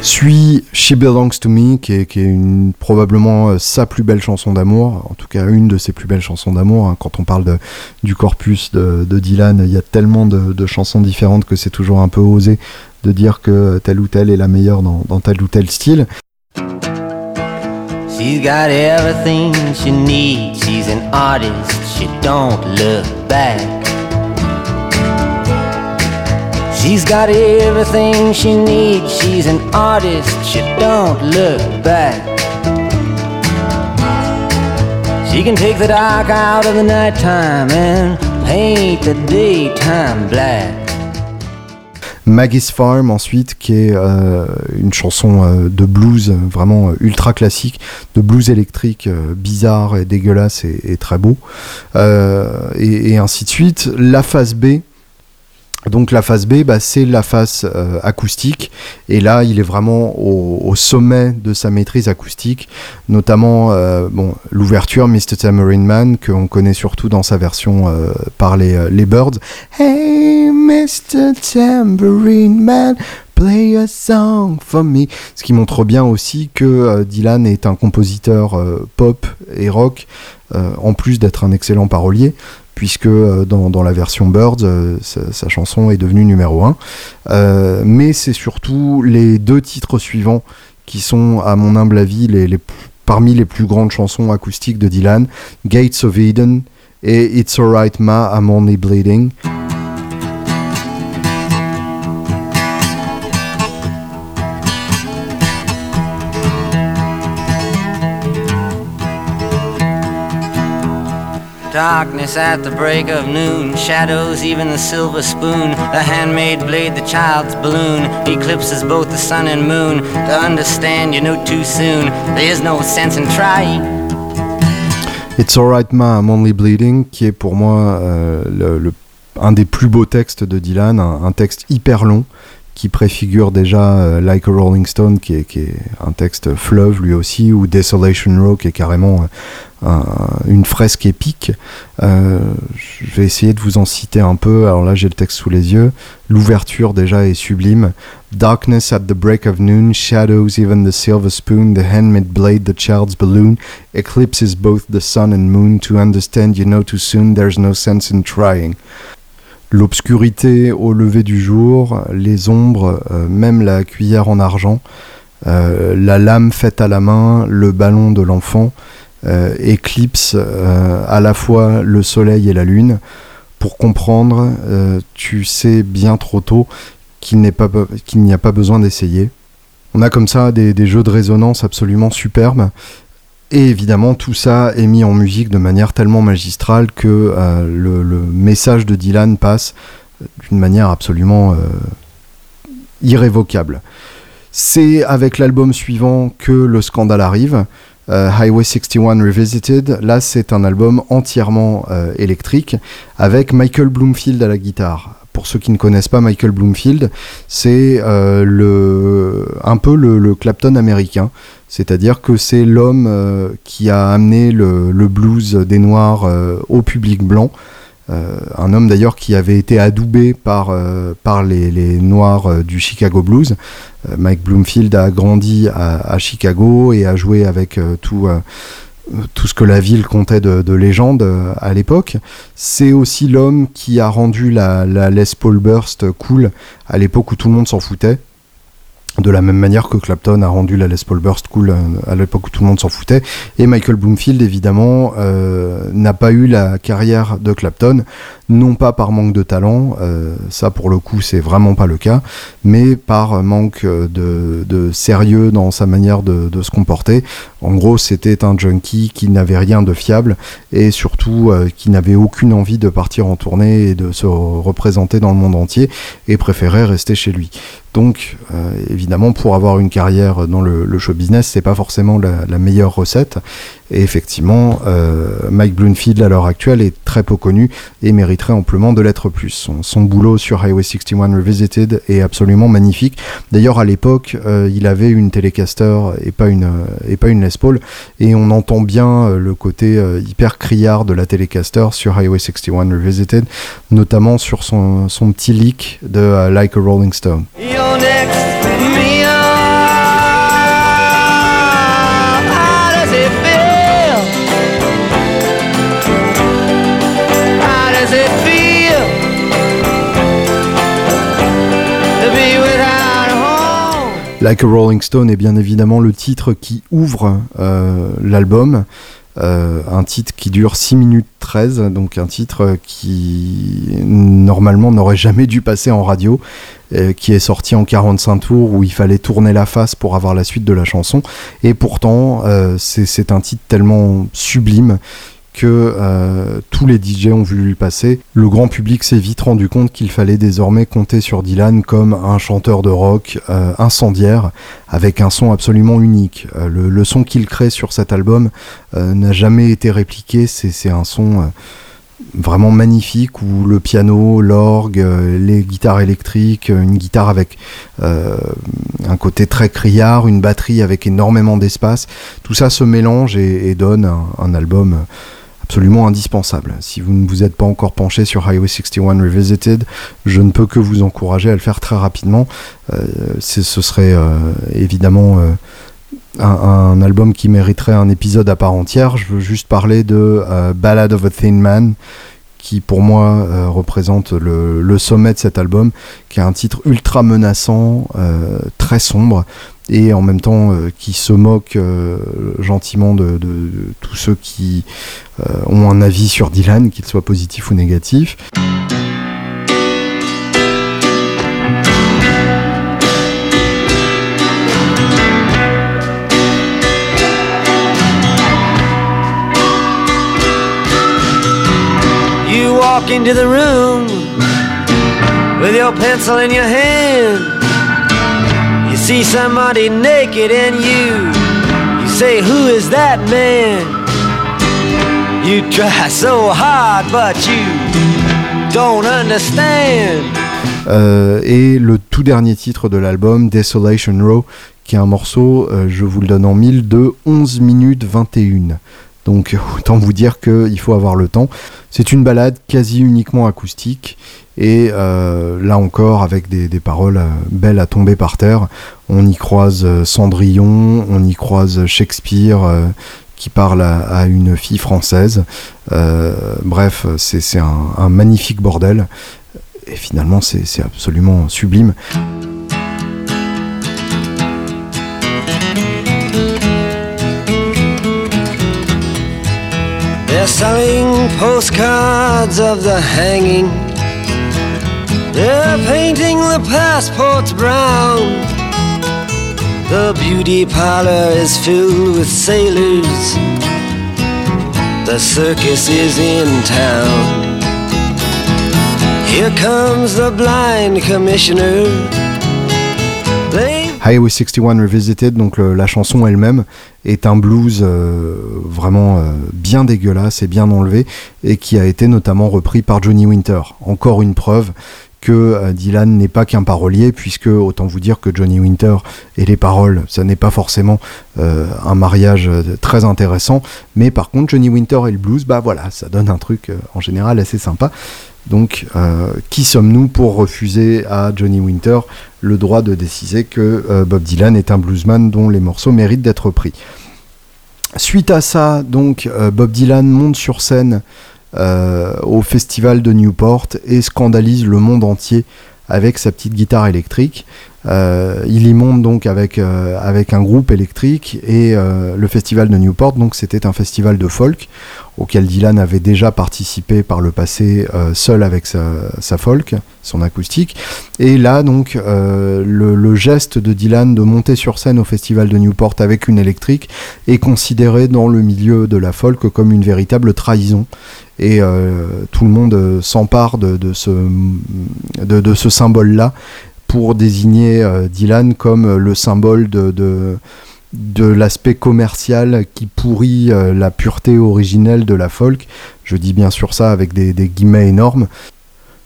Suit She Belongs to Me, qui est, probablement euh, sa plus belle chanson d'amour, en tout cas une de ses plus belles chansons d'amour. Hein. Quand on parle du corpus de, Dylan, il y a tellement de, chansons différentes que c'est toujours un peu osé de dire que telle ou telle est la meilleure dans, dans tel ou tel style. She's got everything she needs, she's an artist, she don't look back. She's got everything she needs. She's an artist. She don't look back. She can take the dark out of the nighttime and paint the daytime black. Maggie's Farm ensuite qui est euh, une chanson euh, de blues vraiment euh, ultra classique de blues électrique euh, bizarre et dégueulasse et, et très beau euh, et, et, ainsi de suite la phase B donc la phase B, bah, c'est la phase euh, acoustique, et là il est vraiment au, sommet de sa maîtrise acoustique, notamment euh, l'ouverture Mr. Tambourine Man, qu'on connaît surtout dans sa version euh, par les, les Birds. Hey Mr. Man, play a song for me. Ce qui montre bien aussi que Dylan est un compositeur pop et rock, en plus d'être un excellent parolier puisque euh, dans, la version Birds, euh, sa, chanson est devenue numéro 1. Euh, mais c'est surtout les deux titres suivants qui sont, à mon humble avis, parmi les plus grandes chansons acoustiques de Dylan, Gates of Eden et It's Alright Ma, I'm Only Bleeding. Darkness at the break of noon, shadows, even the silver spoon, the handmade blade, the child's balloon, eclipses both the sun and moon. To understand, you know too soon, there's no sense in trying. It's Alright Ma, I'm Only Bleeding, qui est pour moi euh, un des plus beaux textes de Dylan, un texte hyper long qui préfigure déjà euh, Like a Rolling Stone, qui est, qui est, un texte fleuve lui aussi, ou Desolation Row, qui est carrément euh, une fresque épique. Euh, je vais essayer de vous en citer un peu. Alors là, j'ai le texte sous les yeux. L'ouverture déjà est sublime. Darkness at the break of noon, shadows, even the silver spoon, the handmade blade, the child's balloon, eclipses both the sun and moon. To understand, you know too soon, there's no sense in trying. L'obscurité au lever du jour, les ombres, euh, même la cuillère en argent, euh, la lame faite à la main, le ballon de l'enfant, euh, éclipse euh, à la fois le soleil et la lune. Pour comprendre, tu sais bien trop tôt qu'il n'y a pas besoin d'essayer. On a comme ça des, jeux de résonance absolument superbes. Et évidemment, tout ça est mis en musique de manière tellement magistrale que euh, le, message de Dylan passe d'une manière absolument irrévocable. C'est avec l'album suivant que le scandale arrive. Euh, Highway 61 Revisited, là c'est un album entièrement euh, électrique avec Michael Bloomfield à la guitare. Pour ceux qui ne connaissent pas Michael Bloomfield, c'est euh, le, un peu le, Clapton américain. C'est-à-dire que c'est l'homme qui a amené le, blues des Noirs au public blanc. Euh, un homme d'ailleurs qui avait été adoubé par, euh, par les, Noirs euh, du Chicago Blues. Mike Bloomfield a grandi à, Chicago et a joué avec tout tout ce que la ville comptait de, de légende à l'époque. C'est aussi l'homme qui a rendu la, Les Paul Burst cool à l'époque où tout le monde s'en foutait de la même manière que Clapton a rendu la Les Paul Burst cool euh, à l'époque où tout le monde s'en foutait. Et Michael Bloomfield, évidemment, euh, n'a pas eu la carrière de Clapton, non pas par manque de talent, euh, ça pour le coup c'est vraiment pas le cas, mais par manque de, sérieux dans sa manière de, se comporter. En gros, c'était un junkie qui n'avait rien de fiable et surtout qui n'avait aucune envie de partir en tournée et de se représenter dans le monde entier et préférait rester chez lui. Donc, euh, évidemment, pour avoir une carrière dans le, show business, c'est pas forcément la, meilleure recette. Et effectivement, euh, Mike Bloomfield à l'heure actuelle est très peu connu et mériterait amplement de l'être plus. Son, boulot sur Highway 61 Revisited est absolument magnifique. D'ailleurs, à l'époque, euh, il avait une Telecaster et pas une et pas une Paul, et on entend bien le côté hyper criard de la Telecaster sur Highway 61 Revisited, notamment sur son, son petit leak de Like a Rolling Stone. Like a Rolling Stone est bien évidemment le titre qui ouvre euh, l'album. Euh, un titre qui dure 6 minutes 13, donc un titre qui normalement n'aurait jamais dû passer en radio, euh, qui est sorti en 45 tours où il fallait tourner la face pour avoir la suite de la chanson. Et pourtant, c'est un titre tellement sublime euh, tous les DJ ont voulu le passer. Le grand public s'est vite rendu compte qu'il fallait désormais compter sur Dylan comme un chanteur de rock euh, incendiaire avec un son absolument unique. Euh, le, son qu'il crée sur cet album n'a jamais été répliqué, c'est un son vraiment magnifique où le piano, l'orgue, les guitares électriques, une guitare avec un côté très criard, une batterie avec énormément d'espace, tout ça se mélange et, donne un album absolument indispensable. Si vous ne vous êtes pas encore penché sur Highway 61 Revisited, je ne peux que vous encourager à le faire très rapidement. Euh, ce serait euh, évidemment euh, un, album qui mériterait un épisode à part entière. Je veux juste parler de Ballad of a Thin Man, qui pour moi représente le, sommet de cet album, qui est un titre ultra menaçant, très sombre, et en même temps euh, qui se moque euh, gentiment de, tous ceux qui euh, ont un avis sur Dylan, qu'il soit positif ou négatif. Into the room with your pencil in your hand. See somebody naked and you. You say who is that man? You try so hard but you don't understand. Euh, et le tout dernier titre de l'album Desolation Row qui est un morceau euh, je vous le donne en mille de 11 minutes 21 donc autant vous dire qu'il faut avoir le temps. C'est une balade quasi uniquement acoustique et euh, là encore avec des, paroles euh, belles à tomber par terre. On y croise euh, Cendrillon, on y croise Shakespeare qui parle à, une fille française. bref, c'est un, un magnifique bordel et finalement c'est absolument sublime. Selling postcards of the hanging. They're painting the passports brown. The beauty parlor is filled with sailors. The circus is in town. Here comes the blind commissioner. Highway 61 Revisited, donc la chanson elle-même, est un blues euh, vraiment euh, bien dégueulasse et bien enlevé, et qui a été notamment repris par Johnny Winter. Encore une preuve que euh, Dylan n'est pas qu'un parolier, puisque autant vous dire que Johnny Winter et les paroles, ça n'est pas forcément un mariage très intéressant, mais par contre Johnny Winter et le blues, bah voilà, ça donne un truc en général assez sympa. Donc, euh, qui sommes-nous pour refuser à Johnny Winter le droit de décider que euh, Bob Dylan est un bluesman dont les morceaux méritent d'être pris? Suite à ça, donc, euh, Bob Dylan monte sur scène au festival de Newport et scandalise le monde entier avec sa petite guitare électrique. Euh, il y monte donc avec, euh, avec un groupe électrique et euh, le festival de Newport, donc c'était un festival de folk auquel Dylan avait déjà participé par le passé seul avec sa, folk, son acoustique. Et là donc le, geste de Dylan de monter sur scène au festival de Newport avec une électrique est considéré dans le milieu de la folk comme une véritable trahison et tout le monde s'empare de, ce, de ce symbole-là pour désigner euh, Dylan comme euh, le symbole de, de, l'aspect commercial qui pourrit euh, la pureté originelle de la folk. Je dis bien sûr ça avec des, guillemets énormes.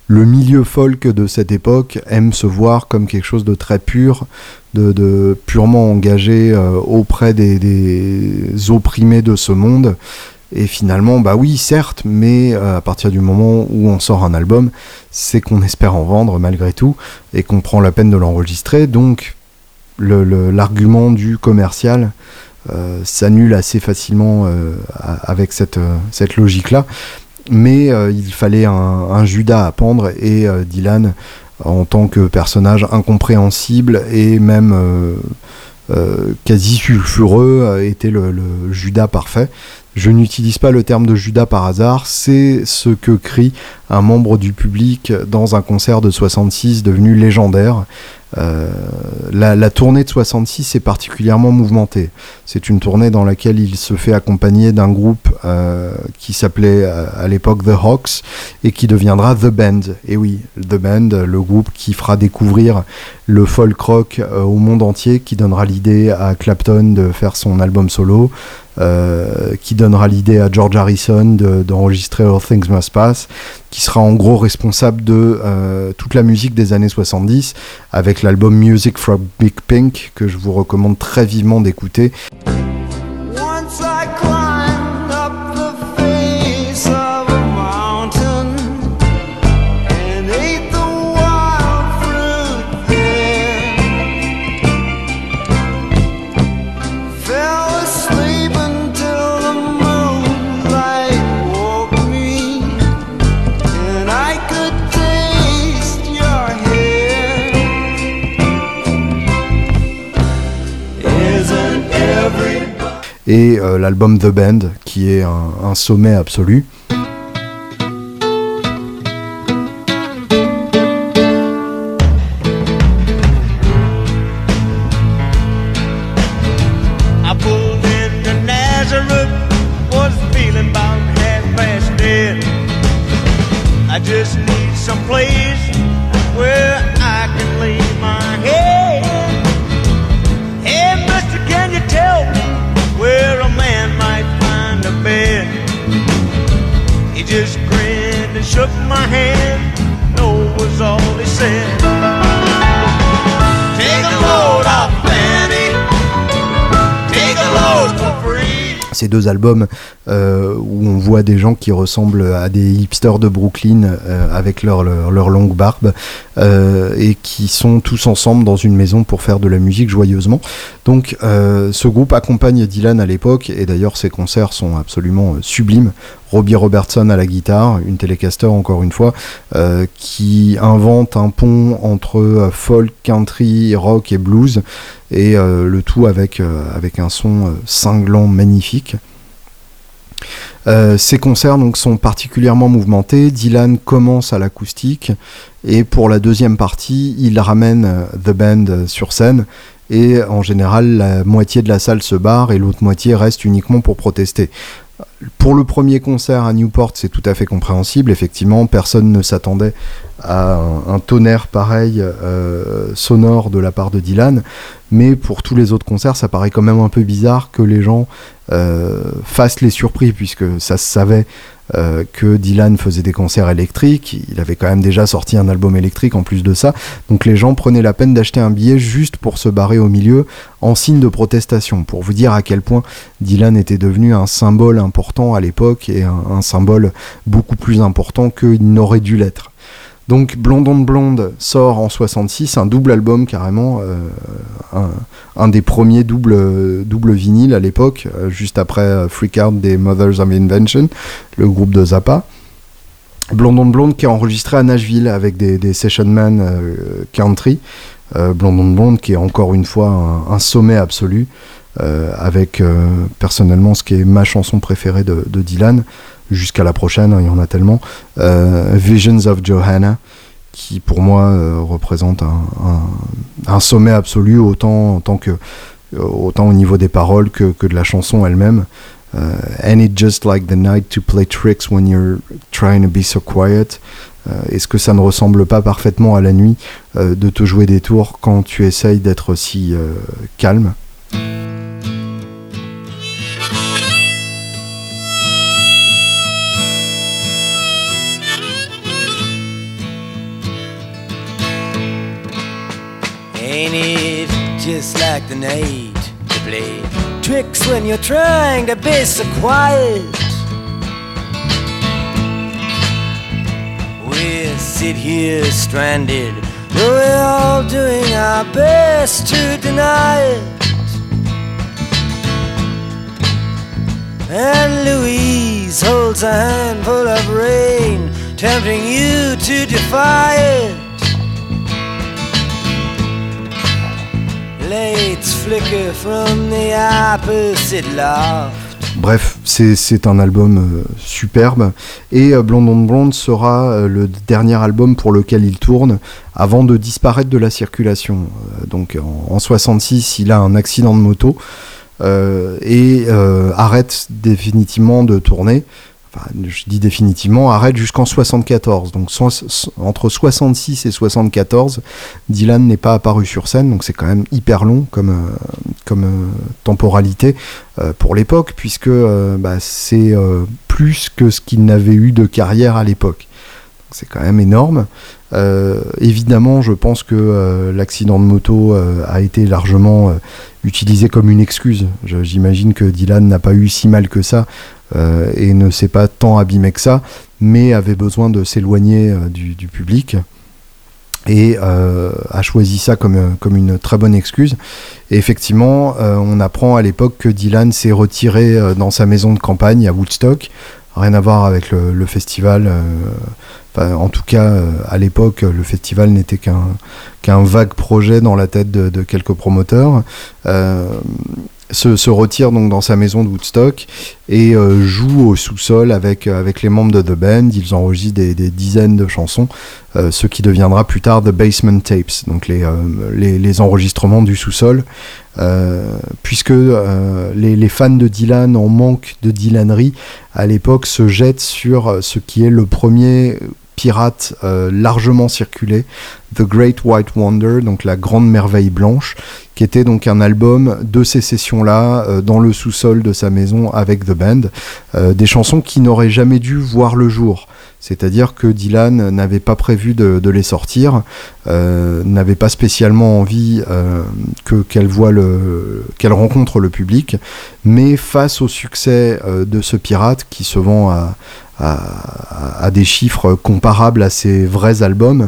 Le milieu folk de cette époque aime se voir comme quelque chose de très pur, de, purement engagé auprès des, des, opprimés de ce monde. Et finalement, bah oui, certes, mais euh, à partir du moment où on sort un album, c'est qu'on espère en vendre malgré tout et qu'on prend la peine de l'enregistrer. Donc, l'argument du commercial euh, s'annule assez facilement euh, avec cette, cette logique-là. Mais il fallait un, Judas à pendre et Dylan, en tant que personnage incompréhensible et même quasi sulfureux, était le, le Judas parfait. Je n'utilise pas le terme de Judas par hasard, c'est ce que crie un membre du public dans un concert de 66 devenu légendaire. Euh, la, tournée de 66 est particulièrement mouvementée. C'est une tournée dans laquelle il se fait accompagner d'un groupe euh, qui s'appelait euh, à l'époque The Hawks et qui deviendra The Band. Et oui, The Band, le groupe qui fera découvrir le folk rock au monde entier, qui donnera l'idée à Clapton de faire son album solo, euh, qui donnera l'idée à George Harrison d'enregistrer All Things Must Pass, qui sera en gros responsable de euh, toute la musique des années 70, avec l'album Music from Big Pink, que je vous recommande très vivement d'écouter. Et euh, l'album The Band qui est un, un sommet absolu. Ces deux albums euh, où on voit des gens qui ressemblent à des hipsters de Brooklyn euh, avec leur, longue barbe euh, et qui sont tous ensemble dans une maison pour faire de la musique joyeusement. Donc ce groupe accompagne Dylan à l'époque et d'ailleurs ses concerts sont absolument sublimes. Robbie Robertson à la guitare, une télécaster encore une fois, qui invente un pont entre folk, country, rock et blues et euh, le tout avec, euh, un son euh, cinglant magnifique. Euh, ces concerts sont particulièrement mouvementés. Dylan commence à l'acoustique et pour la deuxième partie, il ramène euh, The Band sur scène et en général, la moitié de la salle se barre et l'autre moitié reste uniquement pour protester. Pour le premier concert à Newport, c'est tout à fait compréhensible. Effectivement, personne ne s'attendait à un, tonnerre pareil euh, sonore de la part de Dylan. Mais pour tous les autres concerts, ça paraît quand même un peu bizarre que les gens euh, fassent les surpris, puisque ça se savait euh, que Dylan faisait des concerts électriques. Il avait quand même déjà sorti un album électrique en plus de ça. Donc les gens prenaient la peine d'acheter un billet juste pour se barrer au milieu en signe de protestation, pour vous dire à quel point Dylan était devenu un symbole important à l'époque et un symbole beaucoup plus important qu'il n'aurait dû l'être. Donc Blonde on Blonde sort en 66, un double album carrément, euh, un, des premiers doubles double vinyles à l'époque, euh, juste après euh, Freak Out des Mothers of Invention, le groupe de Zappa. Blonde on Blonde qui est enregistré à Nashville avec des, session man country. Blonde on Blonde qui est encore une fois un, sommet absolu, avec personnellement ce qui est ma chanson préférée de Dylan jusqu'à la prochaine, hein, il y en a tellement. Euh, Visions of Johanna, qui pour moi euh, représente un, sommet absolu, autant, tant que, autant au niveau des paroles que, de la chanson elle-même. Euh, and it's just like the night to play tricks when you're trying to be so quiet. Est-ce que ça ne ressemble pas parfaitement à la nuit de te jouer des tours quand tu essayes d'être si calme? Ain't it just like the night to play tricks when you're trying to be so quiet? We sit here stranded, though we're all doing our best to deny it. And Louise holds a handful of rain, tempting you to defy it. Bref, c'est un album euh, superbe. Et euh, Blonde on Blonde sera euh, le dernier album pour lequel il tourne avant de disparaître de la circulation. donc en, 66, il a un accident de moto et arrête définitivement de tourner je dis définitivement, arrête jusqu'en 74. Donc entre 66 et 74, Dylan n'est pas apparu sur scène, donc c'est quand même hyper long comme, euh, comme euh, temporalité euh, pour l'époque, puisque bah, c'est plus que ce qu'il n'avait eu de carrière à l'époque. C'est quand même énorme. évidemment, je pense que l'accident de moto a été largement utilisé comme une excuse. J'imagine que Dylan n'a pas eu si mal que ça et ne s'est pas tant abîmé que ça, mais avait besoin de s'éloigner euh, du, public et euh, a choisi ça comme, comme une très bonne excuse. Et effectivement, on apprend à l'époque que Dylan s'est retiré dans sa maison de campagne à Woodstock, rien à voir avec le, festival. en tout cas, à l'époque, le festival n'était qu'un vague projet dans la tête de quelques promoteurs se, retire donc dans sa maison de Woodstock et euh, joue au sous-sol avec, euh, avec les membres de The Band. Ils enregistrent des, dizaines de chansons, euh, ce qui deviendra plus tard The Basement Tapes, donc les, les, enregistrements du sous-sol. puisque les, les, fans de Dylan en manque de Dylanerie à l'époque se jettent sur ce qui est le premier pirate largement circulé, The Great White Wonder, donc la grande merveille blanche, qui était donc un album de ces sessions-là euh, dans le sous-sol de sa maison avec The Band, euh, des chansons qui n'auraient jamais dû voir le jour. C'est-à-dire que Dylan n'avait pas prévu de, les sortir, euh, n'avait pas spécialement envie que qu'elle voit le qu'elle rencontre le public, mais face au succès de ce pirate qui se vend à, à, des chiffres comparables à ses vrais albums, euh,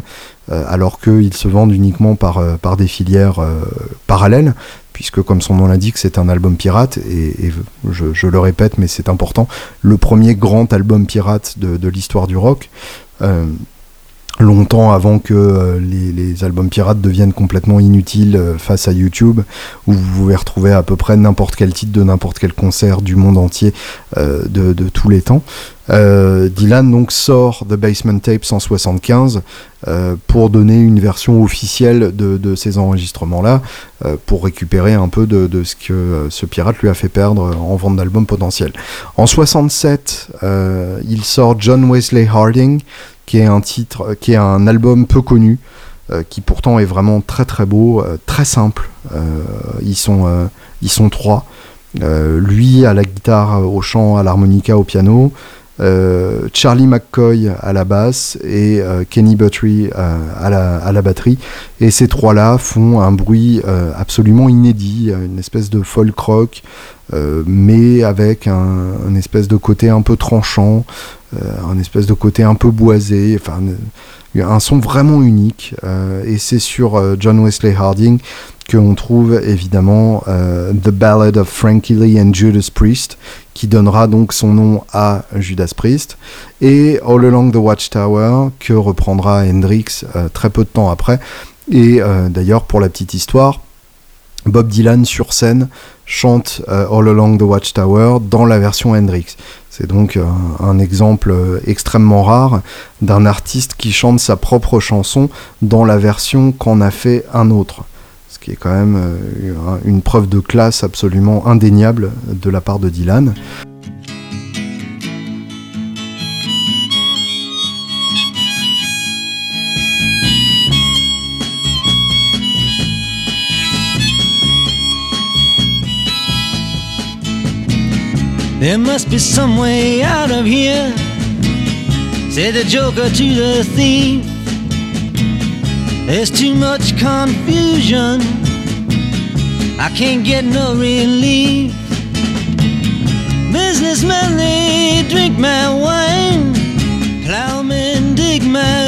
alors qu'ils se vendent uniquement par, euh, des filières euh, parallèles, puisque comme son nom l'indique, c'est un album pirate, et, je, le répète, mais c'est important, le premier grand album pirate de, l'histoire du rock. longtemps avant que euh, les, albums pirates deviennent complètement inutiles euh, face à YouTube, où vous pouvez retrouver à peu près n'importe quel titre de n'importe quel concert du monde entier euh, de, tous les temps. Dylan donc sort The Basement Tape 175 pour donner une version officielle de, ces enregistrements-là, pour récupérer un peu de, ce que ce pirate lui a fait perdre en vente d'albums potentiels. En 67, il sort John Wesley Harding, qui est un titre, qui est un album peu connu, euh, qui pourtant est vraiment très très beau, euh, très simple. Euh, ils sont ils sont trois. lui à la guitare, au chant, à l'harmonica, au piano. Charlie McCoy à la basse et Kenny Buttrey à, la, à, la, batterie. Et ces trois-là font un bruit absolument inédit, une espèce de folk rock, mais avec un, espèce de côté un peu tranchant, euh, un espèce de côté un peu boisé, enfin un son vraiment unique. Euh, et c'est sur euh, John Wesley Harding qu'on trouve évidemment The Ballad of Frankie Lee and Judas Priest, qui donnera donc son nom à Judas Priest, et All Along the Watchtower, que reprendra Hendrix très peu de temps après. Et d'ailleurs, pour la petite histoire, Bob Dylan sur scène chante All Along the Watchtower dans la version Hendrix. C'est donc un, exemple euh, extrêmement rare d'un artiste qui chante sa propre chanson dans la version qu'en a fait un autre. Ce qui est quand même euh, une preuve de classe absolument indéniable de la part de Dylan. There must be some way out of here, said the joker to the thief. There's too much confusion, I can't get no relief. Businessmen, they drink my wine, plowmen dig my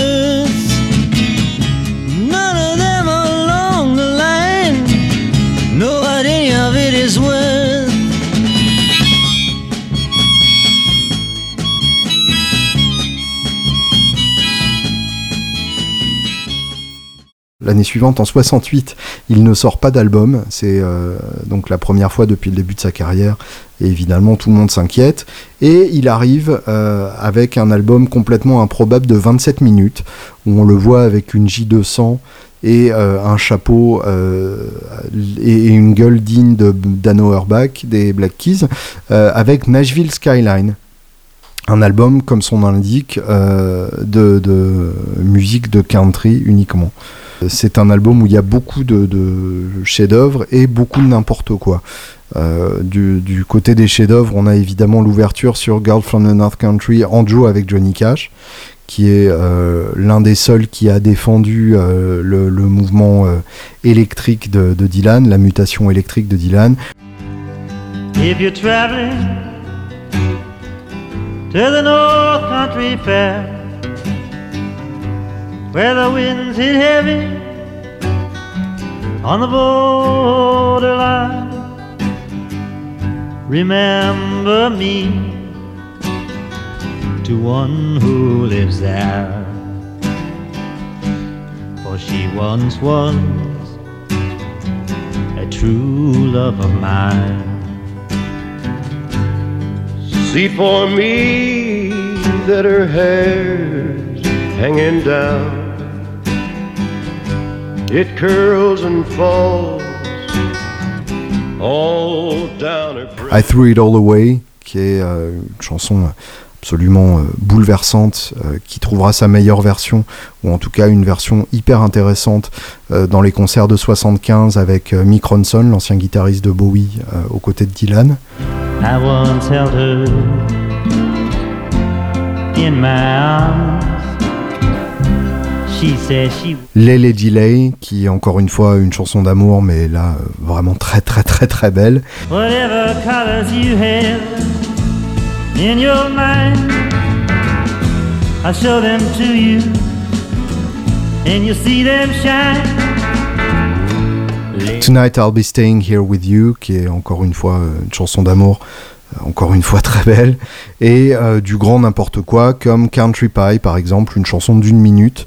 L'année suivante, en 68, il ne sort pas d'album. C'est euh, donc la première fois depuis le début de sa carrière. Et évidemment, tout le monde s'inquiète. Et il arrive euh, avec un album complètement improbable de 27 minutes, où on le voit avec une J200 et euh, un chapeau et, une gueule digne de Dan des Black Keys, avec Nashville Skyline un album, comme son nom l'indique, de, musique de country uniquement. C'est un album où il y a beaucoup de, chefs-d'œuvre et beaucoup de n'importe quoi. Euh, du, côté des chefs-d'œuvre, on a évidemment l'ouverture sur Girl from the North Country duo avec Johnny Cash, qui est euh, l'un des seuls qui a défendu euh, le, mouvement électrique de, Dylan, la mutation électrique de Dylan. Where the winds hit heavy on the borderline. Remember me to one who lives there, for she once was a true love of mine. See for me that her hair's hanging down It curls and falls all down her I Threw It All Away, qui est euh, une chanson absolument euh, bouleversante, euh, qui trouvera sa meilleure version, ou en tout cas une version hyper intéressante euh, dans les concerts de 75 avec euh, Mick Ronson, l'ancien guitariste de Bowie, euh, aux côtés de Dylan. I once held her in my arms. Lele Delay, qui est encore une fois une chanson d'amour, mais là euh, vraiment très très très très belle. Tonight I'll be staying here with you, qui est encore une fois euh, une chanson d'amour encore une fois très belle, et du grand n'importe quoi, comme Country Pie par exemple, une chanson d'une minute,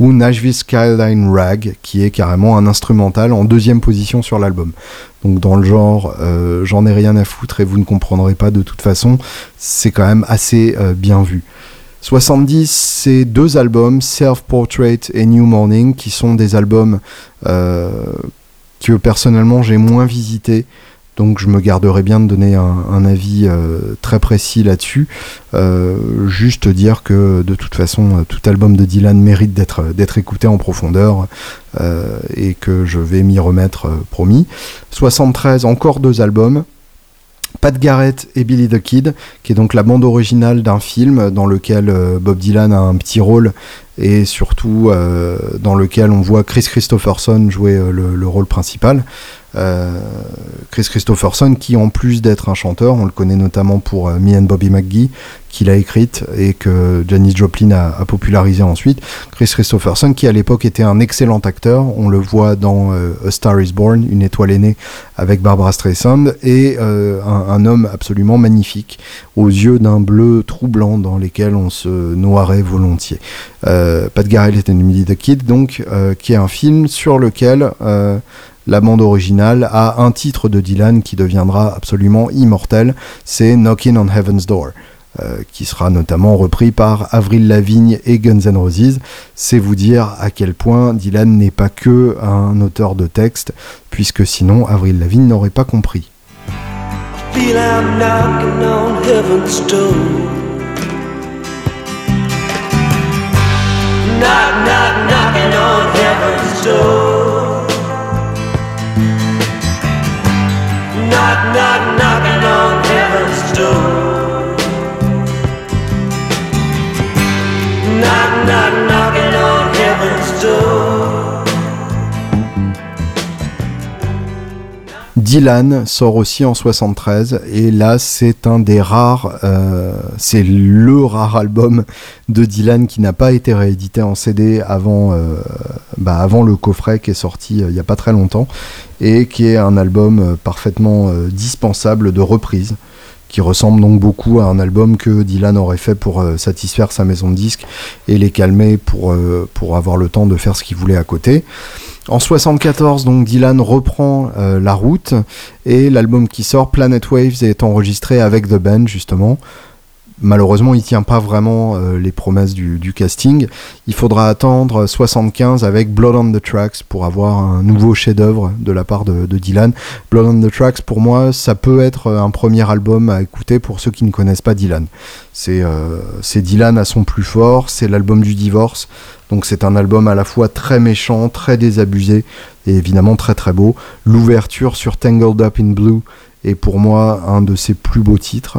Ou Nashville Skyline Rag, qui est carrément un instrumental en deuxième position sur l'album. Donc dans le genre, euh, j'en ai rien à foutre et vous ne comprendrez pas de toute façon, c'est quand même assez euh, bien vu. 70, c'est deux albums, Self Portrait et New Morning, qui sont des albums euh, que personnellement j'ai moins visité. Donc je me garderai bien de donner un, avis euh, très précis là-dessus. Euh, juste dire que de toute façon, tout album de Dylan mérite d'être écouté en profondeur euh, et que je vais m'y remettre, promis. 73, encore deux albums. Pat Garrett et Billy the Kid, qui est donc la bande originale d'un film dans lequel Bob Dylan a un petit rôle et surtout euh, dans lequel on voit Chris Christopherson jouer euh, le, rôle principal. Euh, Chris Christopherson qui en plus d'être un chanteur, on le connaît notamment pour Me and Bobby McGee, qu'il a écrite et que Janis Joplin a, popularisé ensuite. Chris Christopherson qui à l'époque était un excellent acteur, on le voit dans A Star is Born, une étoile aînée avec Barbara Streisand, et un, homme absolument magnifique, aux yeux d'un bleu troublant dans lesquels on se noirait volontiers. Euh, Pat Garrett était une the Kid, donc, euh, qui est un film sur lequel euh, la bande originale a un titre de Dylan qui deviendra absolument immortel, c'est Knocking on Heaven's Door. qui sera notamment repris par Avril Lavigne et Guns N' Roses. C'est vous dire à quel point Dylan n'est pas que un auteur de texte, puisque sinon Avril Lavigne n'aurait pas compris. Knock, Dylan sort aussi en 73 et là c'est un des rares, euh, c'est le rare album de Dylan qui n'a pas été réédité en CD avant, euh, bah avant le coffret qui est sorti euh, il n'y a pas très longtemps et qui est un album parfaitement dispensable de reprise qui ressemble donc beaucoup à un album que Dylan aurait fait pour satisfaire sa maison de disques et les calmer pour, pour avoir le temps de faire ce qu'il voulait à côté. En 74, donc Dylan reprend euh, la route et l'album qui sort, Planet Waves, est enregistré avec The Band justement. Malheureusement, il tient pas vraiment euh, les promesses du, casting. Il faudra attendre 75 avec Blood on the Tracks pour avoir un nouveau chef-d'œuvre de la part de, Dylan. Blood on the Tracks, pour moi, ça peut être un premier album à écouter pour ceux qui ne connaissent pas Dylan. C'est euh, Dylan à son plus fort, c'est l'album du divorce. Donc c'est un album à la fois très méchant, très désabusé et évidemment très très beau. L'ouverture sur Tangled Up in Blue est pour moi un de ses plus beaux titres.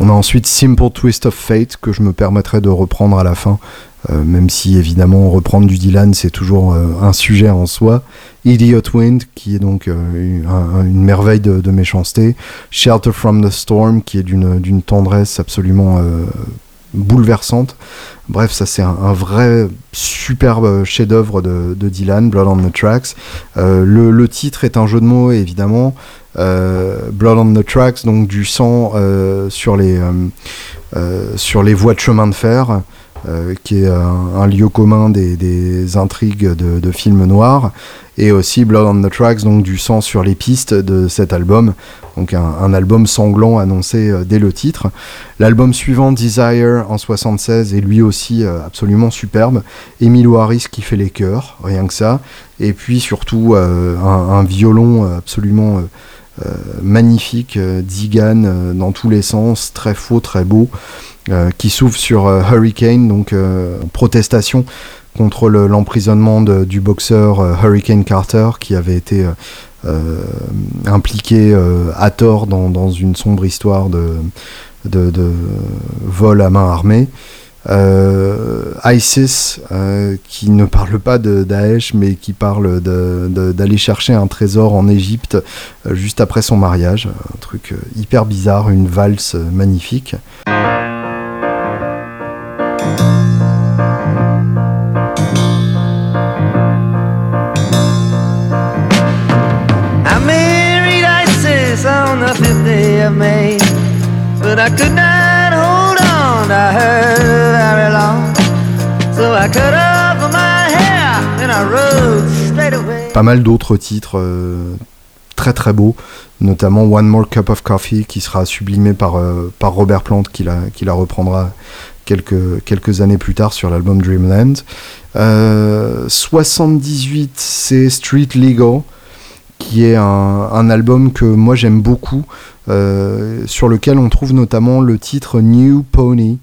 On a ensuite Simple Twist of Fate que je me permettrai de reprendre à la fin, euh, même si évidemment reprendre du Dylan c'est toujours euh, un sujet en soi. Idiot Wind qui est donc euh, une, merveille de, méchanceté. Shelter from the Storm qui est d'une tendresse absolument bouleversante. Bref, ça c'est un, vrai superbe chef-d'œuvre de, Dylan, Blood on the Tracks. le, titre est un jeu de mots évidemment. Euh, Blood on the Tracks, donc du sang euh, euh, sur les voies de chemin de fer. Qui est un, lieu commun des, intrigues de, films noirs, et aussi Blood on the Tracks, donc du sang sur les pistes de cet album, donc un, album sanglant annoncé dès le titre. L'album suivant, Desire, en 76, est lui aussi absolument superbe. Emilio Harris qui fait les chœurs, rien que ça, et puis surtout un, violon absolument euh, magnifique, euh, Digan euh, dans tous les sens, très faux, très beau, qui s'ouvre sur Hurricane, donc protestation contre l'emprisonnement du boxeur Hurricane Carter qui avait été impliqué à tort dans, une sombre histoire de vol à main armée. Euh, ISIS, euh, qui ne parle pas de Daesh, mais qui parle d'aller chercher un trésor en Égypte euh, juste après son mariage. Un truc hyper bizarre, une valse magnifique. Pas mal d'autres titres euh, très très beaux, notamment One More Cup of Coffee qui sera sublimé par, euh, par Robert Plant qui la, qui la reprendra quelques, quelques années plus tard sur l'album Dreamland. 78 euh, c'est Street Legal qui est un, un album que moi j'aime beaucoup, sur lequel on trouve notamment le titre New Pony,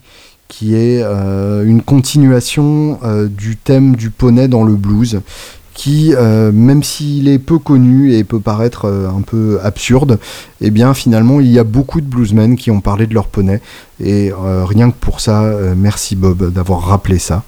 qui est une continuation du thème du poney dans le blues qui, euh, même s'il est peu connu et peut paraître euh, un peu absurde, eh bien finalement il y a beaucoup de bluesmen qui ont parlé de leur poney. Et euh, rien que pour ça, merci Bob d'avoir rappelé ça.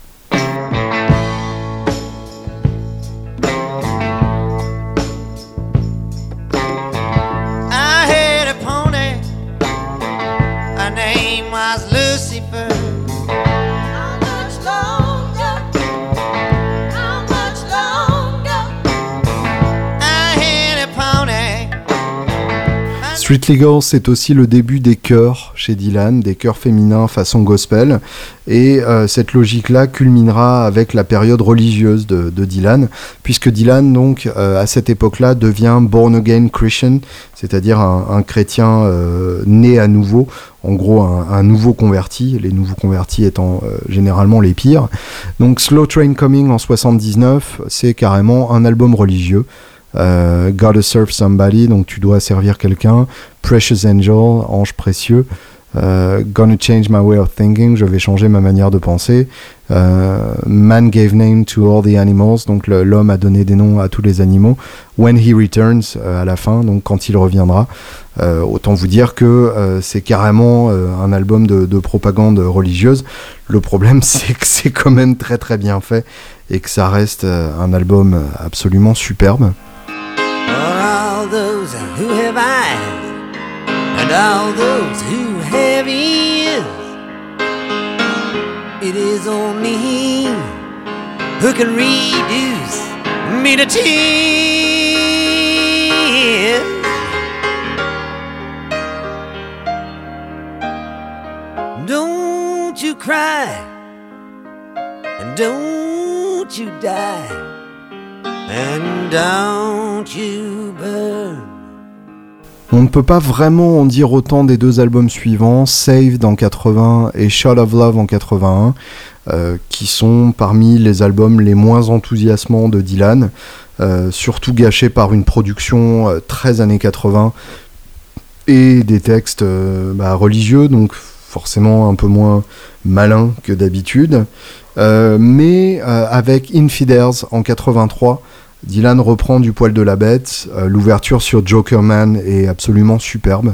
Street c'est aussi le début des chœurs chez Dylan, des chœurs féminins façon gospel. Et euh, cette logique-là culminera avec la période religieuse de, Dylan, puisque Dylan, donc, euh, à cette époque-là, devient born again Christian, c'est-à-dire un, chrétien euh, né à nouveau, en gros un, nouveau converti, les nouveaux convertis étant généralement les pires. Donc Slow Train Coming en 79, c'est carrément un album religieux. Euh, Gotta Serve Somebody, donc tu dois servir quelqu'un. Precious Angel, ange précieux. Euh, gonna change my way of thinking, je vais changer ma manière de penser. Euh, man gave name to all the animals, donc l'homme a donné des noms à tous les animaux. When he returns, à la fin, donc quand il reviendra. autant vous dire que c'est carrément un album de, de, propagande religieuse. Le problème, c'est que c'est quand même très très bien fait et que ça reste un album absolument superbe. Those who have eyes and all those who have ears. It is only He who can reduce me to tears. Don't you cry and don't you die On ne peut pas vraiment en dire autant des deux albums suivants, Saved en 80 et Shot of Love en 81, euh, qui sont parmi les albums les moins enthousiasmants de Dylan, euh, surtout gâchés par une production euh, très années 80 et des textes bah, religieux, donc forcément un peu moins malins que d'habitude. mais avec Infidels en 83, Dylan reprend du poil de la bête. Euh, l'ouverture sur Jokerman est absolument superbe.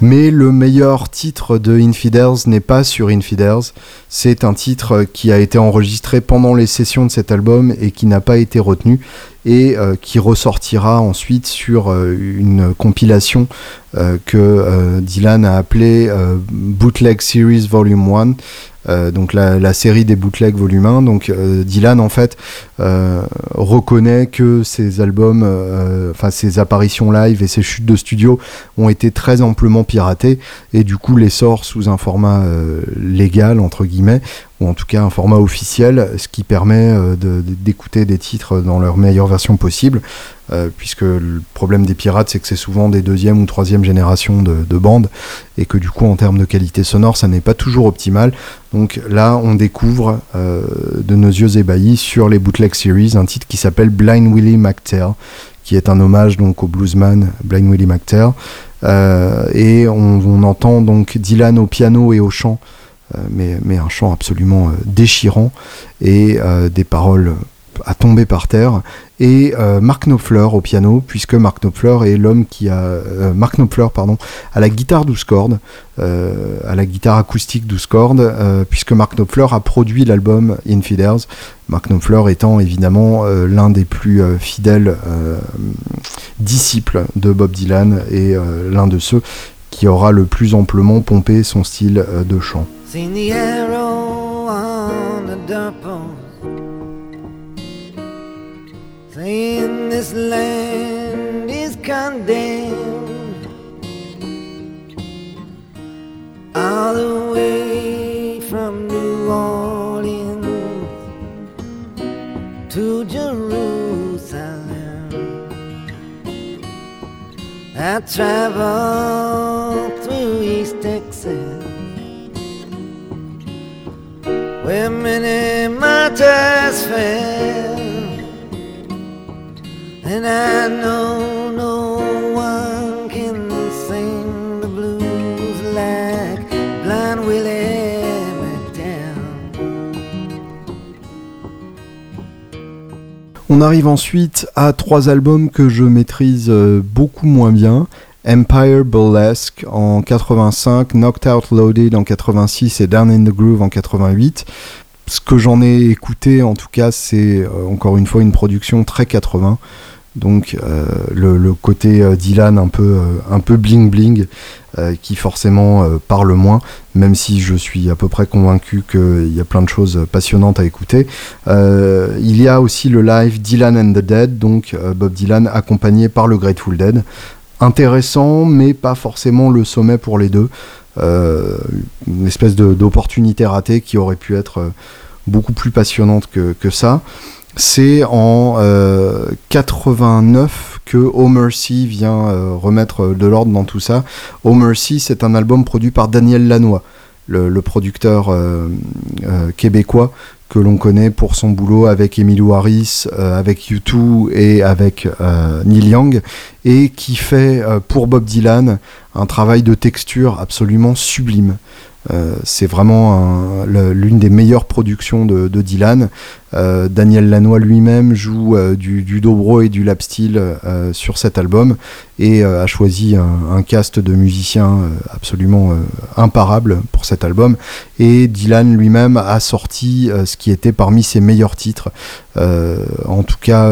Mais le meilleur titre de Infidels n'est pas sur Infidels. C'est un titre qui a été enregistré pendant les sessions de cet album et qui n'a pas été retenu et euh, qui ressortira ensuite sur euh, une compilation euh, que Dylan a appelée Bootleg Series Volume 1 euh, donc la, série des bootlegs volume 1. Donc euh, Dylan en fait euh, reconnaît que ses albums, enfin ses apparitions live et ses chutes de studio ont été très amplement piratées et du coup les sort sous un format légal entre guillemets ou en tout cas un format officiel, ce qui permet d'écouter des titres dans leur meilleure version possible. Euh, puisque le problème des pirates, c'est que c'est souvent des deuxième ou troisième générations de, bandes, et que du coup, en termes de qualité sonore, ça n'est pas toujours optimal. Donc là, on découvre euh, de nos yeux ébahis sur les Bootleg Series un titre qui s'appelle Blind Willie McTear, qui est un hommage donc au bluesman Blind Willie McTear. Euh, et on, entend donc Dylan au piano et au chant, mais, mais, un chant absolument déchirant, et des paroles à tomber par terre et euh, Mark Knopfler au piano puisque Mark Knopfler est l'homme qui a euh, Mark Knopfler pardon à la guitare 12 cordes euh, à la guitare acoustique 12 cordes puisque Mark Knopfler a produit l'album Infidels Mark Knopfler étant évidemment l'un des plus fidèles disciples de Bob Dylan et l'un de ceux qui aura le plus amplement pompé son style de chant. Saying this land is condemned. All the way from New Orleans to Jerusalem. I traveled through East Texas where many martyrs fell. And I know no one can sing the blues like Blind Willie On arrive ensuite à trois albums que je maîtrise euh, beaucoup moins bien. Empire Burlesque en 85, Knocked Out Loaded en 86 et Down in the Groove en 88 ce que j'en ai écouté, en tout cas, c'est euh, encore une fois une production très 80. Donc euh, le, côté euh, Dylan un peu, un peu bling bling qui forcément parle moins, même si je suis à peu près convaincu qu'il y a plein de choses passionnantes à écouter. il y a aussi le live Dylan and the Dead, donc Bob Dylan accompagné par le Grateful Dead. Intéressant, mais pas forcément le sommet pour les deux. une espèce d'opportunité ratée qui aurait pu être beaucoup plus passionnante que, que ça. C'est en 89 euh, que Oh Mercy vient euh, remettre de l'ordre dans tout ça. Oh Mercy, c'est un album produit par Daniel Lanois, le, producteur euh, québécois que l'on connaît pour son boulot avec Emilio Harris, avec U2 et avec Neil Young, et qui fait pour Bob Dylan un travail de texture absolument sublime. C'est vraiment l'une des meilleures productions de Dylan. Euh, Daniel Lanois lui-même joue euh, du, dobro et du lap steel euh, sur cet album et a choisi un, cast de musiciens absolument imparable pour cet album. Et Dylan lui-même a sorti ce qui était parmi ses meilleurs titres, en tout cas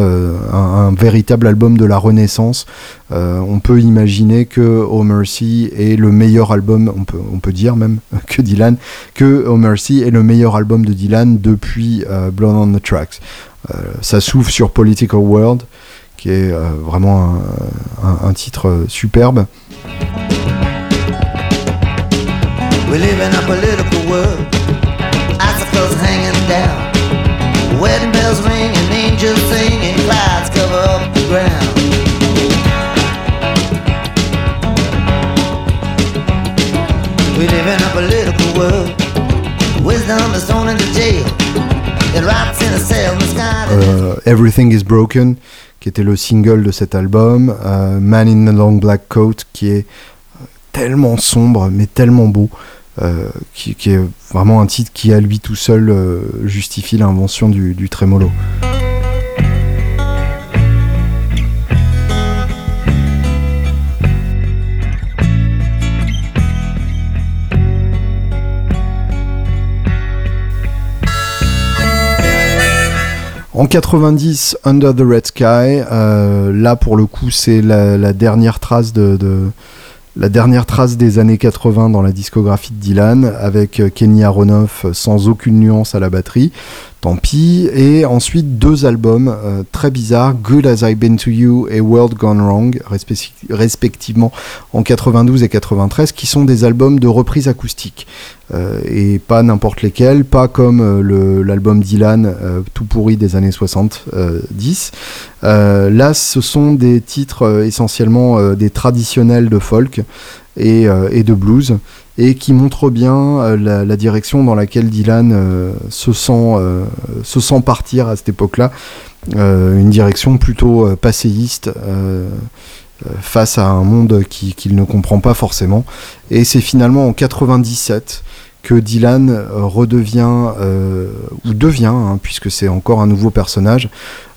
un, véritable album de la Renaissance. on peut imaginer que Oh Mercy est le meilleur album, on peut, on peut dire même que Dylan, que Oh Mercy est le meilleur album de Dylan depuis Blood on the Tracks. Euh, ça s'ouvre sur Political World, qui est euh, vraiment un, un, titre euh, superbe. We live in a political world, Euh, Everything is Broken, qui était le single de cet album, euh, Man in the Long Black Coat, qui est tellement sombre mais tellement beau, euh, qui, est vraiment un titre qui à lui tout seul justifie l'invention du, du trémolo. En 90, Under the Red Sky, euh, là pour le coup c'est la, dernière trace la dernière trace des années 80 dans la discographie de Dylan, avec Kenny Aronoff sans aucune nuance à la batterie, tant pis. Et ensuite deux albums euh, très bizarres, Good As I've Been To You et World Gone Wrong, respectivement en 92 et 93, qui sont des albums de reprise acoustique. Euh, et pas n'importe lesquels, pas comme euh, l'album Dylan tout pourri des années 70. là, ce sont des titres essentiellement des traditionnels de folk et, et de blues et qui montre bien euh, la, direction dans laquelle Dylan euh, se, sent, euh, se sent partir à cette époque-là. une direction plutôt passéiste face à un monde qu'il ne comprend pas forcément. Et c'est finalement en 97 que Dylan redevient, ou devient, hein, puisque c'est encore un nouveau personnage,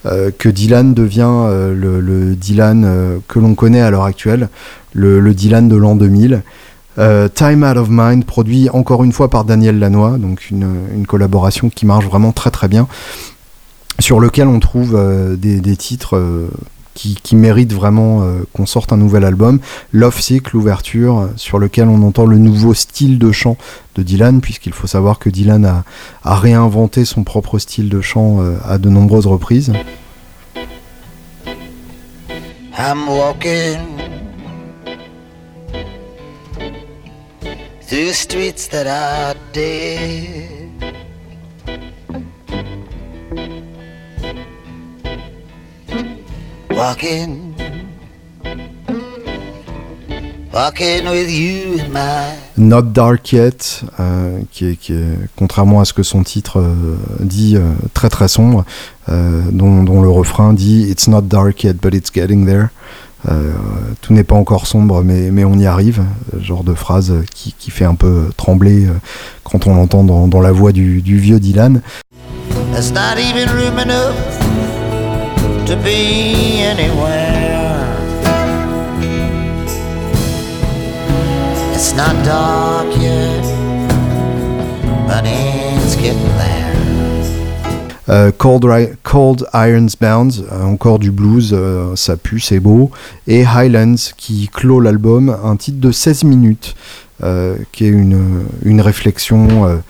que Dylan devient le, Dylan que l'on connaît à l'heure actuelle, le, le Dylan de l'an 2000. Euh, Time Out of Mind, produit encore une fois par Daniel Lanois, donc une, collaboration qui marche vraiment très très bien, sur lequel on trouve euh, des, titres euh, qui, méritent vraiment qu'on sorte un nouvel album. Love Sick, l'ouverture, sur lequel on entend le nouveau style de chant de Dylan, puisqu'il faut savoir que Dylan a, a, réinventé son propre style de chant à de nombreuses reprises. I'm walking through streets that are dead. Walking, walking with you in my Not Dark Yet, euh, qui, est, contrairement à ce que son titre euh, dit, euh, très très sombre, dont, dont, le refrain dit It's not dark yet, but it's getting there. Euh, tout n'est pas encore sombre, mais, mais on y arrive. Genre de phrase qui, qui fait un peu trembler euh, quand on l'entend dans, la voix du, du vieux Dylan. Euh, Cold, Irons Bound, euh, encore du blues, euh, ça pue, c'est beau. Et Highlands qui clôt l'album, un titre de 16 minutes, qui est une, réflexion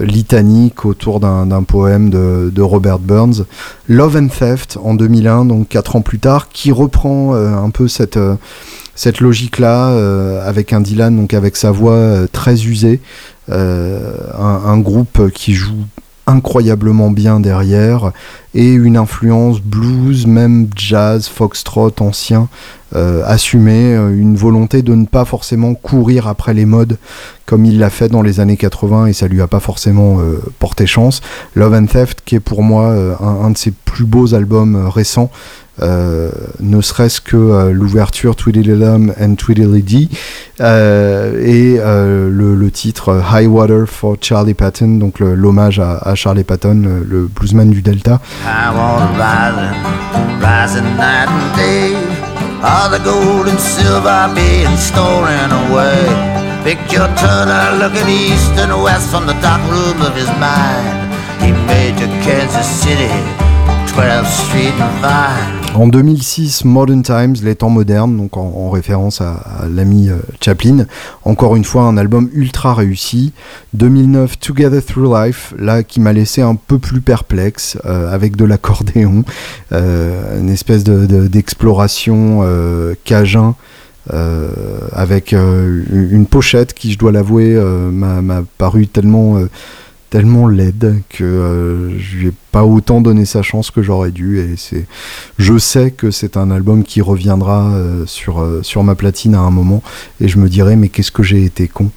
litanique autour d'un poème de, Robert Burns. Love and Theft en 2001, donc 4 ans plus tard, qui reprend un peu cette logique-là, avec un Dylan, donc avec sa voix très usée, un, groupe qui joue incroyablement bien derrière et une influence blues, même jazz, foxtrot ancien euh, assumée, euh, une volonté de ne pas forcément courir après les modes comme il l'a fait dans les années 80 et ça lui a pas forcément euh, porté chance. Love and Theft qui est pour moi un, de ses plus beaux albums récents euh, ne serait-ce que euh, l'ouverture Tweedledum and Tweedledee euh, et le, le, titre High Water for Charlie Patton, donc l'hommage à, à, Charlie Patton, le, le, bluesman du Delta. All the gold and silver being stolen away. Picture Turner looking east and west from the dark room of his mind. He made to Kansas City, 12th Street and Vine. En 2006, Modern Times, les temps modernes, donc en, référence à, l'ami euh, Chaplin. Encore une fois, un album ultra réussi. 2009, Together Through Life, là qui m'a laissé un peu plus perplexe, euh, avec de l'accordéon, euh, une espèce d'exploration de, cajun. avec une pochette qui, je dois l'avouer, m'a paru tellement tellement laide que euh, je lui ai pas autant donné sa chance que j'aurais dû. Et c'est je sais que c'est un album qui reviendra euh, sur euh, sur ma platine à un moment. Et je me dirai mais qu'est-ce que j'ai été con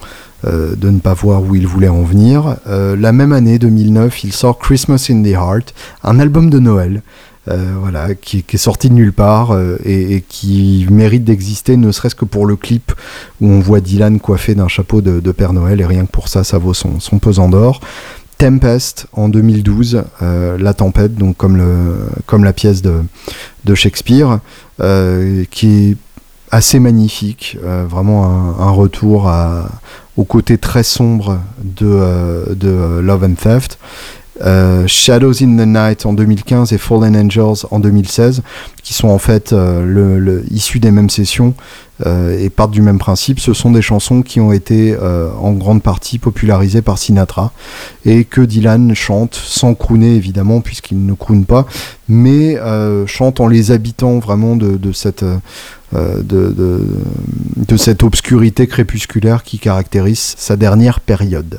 de ne pas voir où il voulait en venir. la même année 2009, il sort Christmas in the Heart, un album de Noël. euh, voilà, qui, est sorti de nulle part euh, et, qui mérite d'exister, ne serait-ce que pour le clip où on voit Dylan coiffé d'un chapeau de, Père Noël, et rien que pour ça, ça vaut son, pesant d'or. Tempest en 2012, euh, La Tempête, donc comme, le, comme la pièce de, de Shakespeare, qui est assez magnifique, vraiment un, retour au côté très sombre de, de Love and Theft euh, Shadows in the Night en 2015 et Fallen Angels en 2016, qui sont en fait euh, le, issus des mêmes sessions euh, et partent du même principe. Ce sont des chansons qui ont été en grande partie popularisées par Sinatra et que Dylan chante sans crooner évidemment, puisqu'il ne croune pas, mais chante en les habitant vraiment de, cette. de, de, cette obscurité crépusculaire qui caractérise sa dernière période.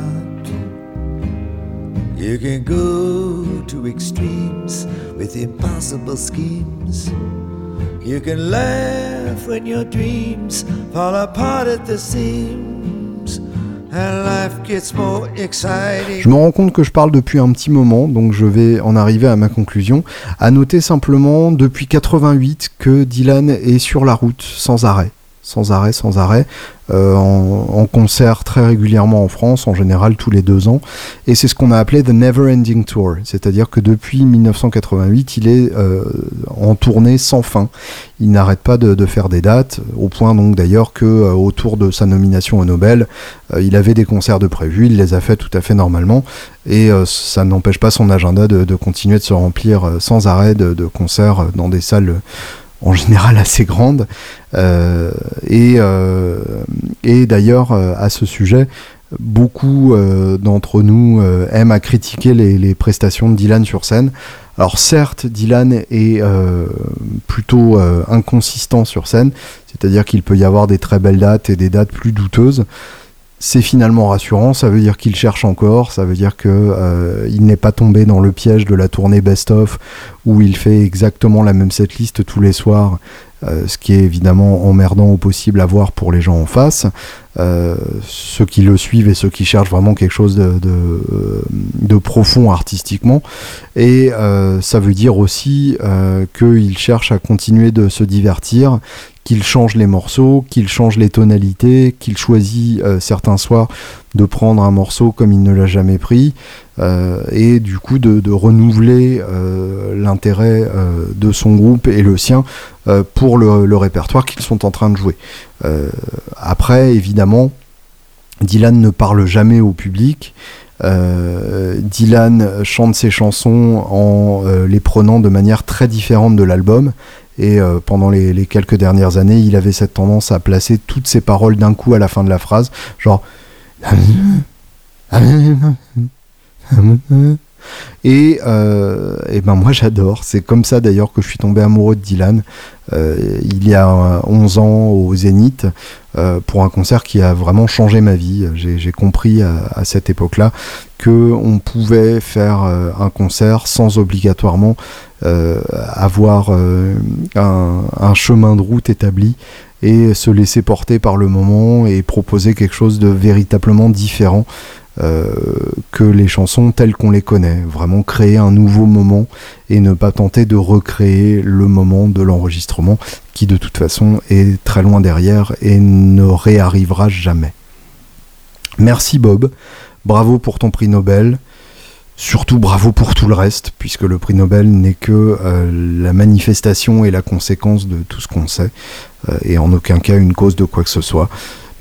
You can go to extremes with impossible schemes. You can laugh when your dreams fall apart at the seams. And life gets more exciting. Je me rends compte que je parle depuis un petit moment, donc je vais en arriver à ma conclusion. À noter simplement depuis 88 que Dylan est sur la route sans arrêt sans arrêt, sans arrêt, euh, en, concert très régulièrement en France, en général tous les deux ans. Et c'est ce qu'on a appelé The Never Ending Tour, c'est-à-dire que depuis 1988, il est euh, en tournée sans fin. Il n'arrête pas de, faire des dates, au point donc d'ailleurs que euh, autour de sa nomination au Nobel, il avait des concerts de prévus, il les a fait tout à fait normalement, et ça n'empêche pas son agenda de, continuer de se remplir sans arrêt de, de concerts dans des salles en général assez grande. Euh, et, euh, et d'ailleurs, euh, à ce sujet, beaucoup d'entre nous aiment à critiquer les, prestations de Dylan sur scène. Alors certes, Dylan est plutôt inconsistant sur scène, c'est-à-dire qu'il peut y avoir des très belles dates et des dates plus douteuses c'est finalement rassurant, ça veut dire qu'il cherche encore, ça veut dire qu'il euh, n'est pas tombé dans le piège de la tournée best-of où il fait exactement la même setlist tous les soirs, euh, ce qui est évidemment emmerdant au possible à voir pour les gens en face. Euh, ceux qui le suivent et ceux qui cherchent vraiment quelque chose de, de, profond artistiquement. Et ça veut dire aussi qu'il cherche à continuer de se divertir, qu'il change les morceaux, qu'il change les tonalités, qu'il choisit euh, certains soirs de prendre un morceau comme il ne l'a jamais pris, euh, et du coup de, renouveler euh, l'intérêt de son groupe et le sien pour le, répertoire qu'ils sont en train de jouer. Après, évidemment, Dylan ne parle jamais au public. Dylan chante ses chansons en les prenant de manière très différente de l'album. Et euh, pendant les, quelques dernières années, il avait cette tendance à placer toutes ses paroles d'un coup à la fin de la phrase, genre. Et, euh, ben moi j'adore, c'est comme ça d'ailleurs que je suis tombé amoureux de Dylan euh, il y a 11 ans au Zénith pour un concert qui a vraiment changé ma vie. J'ai compris à, cette époque-là que on pouvait faire un concert sans obligatoirement euh, avoir euh, un, chemin de route établi et se laisser porter par le moment et proposer quelque chose de véritablement différent euh, que les chansons telles qu'on les connaît. Vraiment créer un nouveau moment et ne pas tenter de recréer le moment de l'enregistrement qui de toute façon est très loin derrière et ne réarrivera jamais. Merci Bob, bravo pour ton prix Nobel. Surtout bravo pour tout le reste, puisque le prix Nobel n'est que euh, la manifestation et la conséquence de tout ce qu'on sait, euh, et en aucun cas une cause de quoi que ce soit.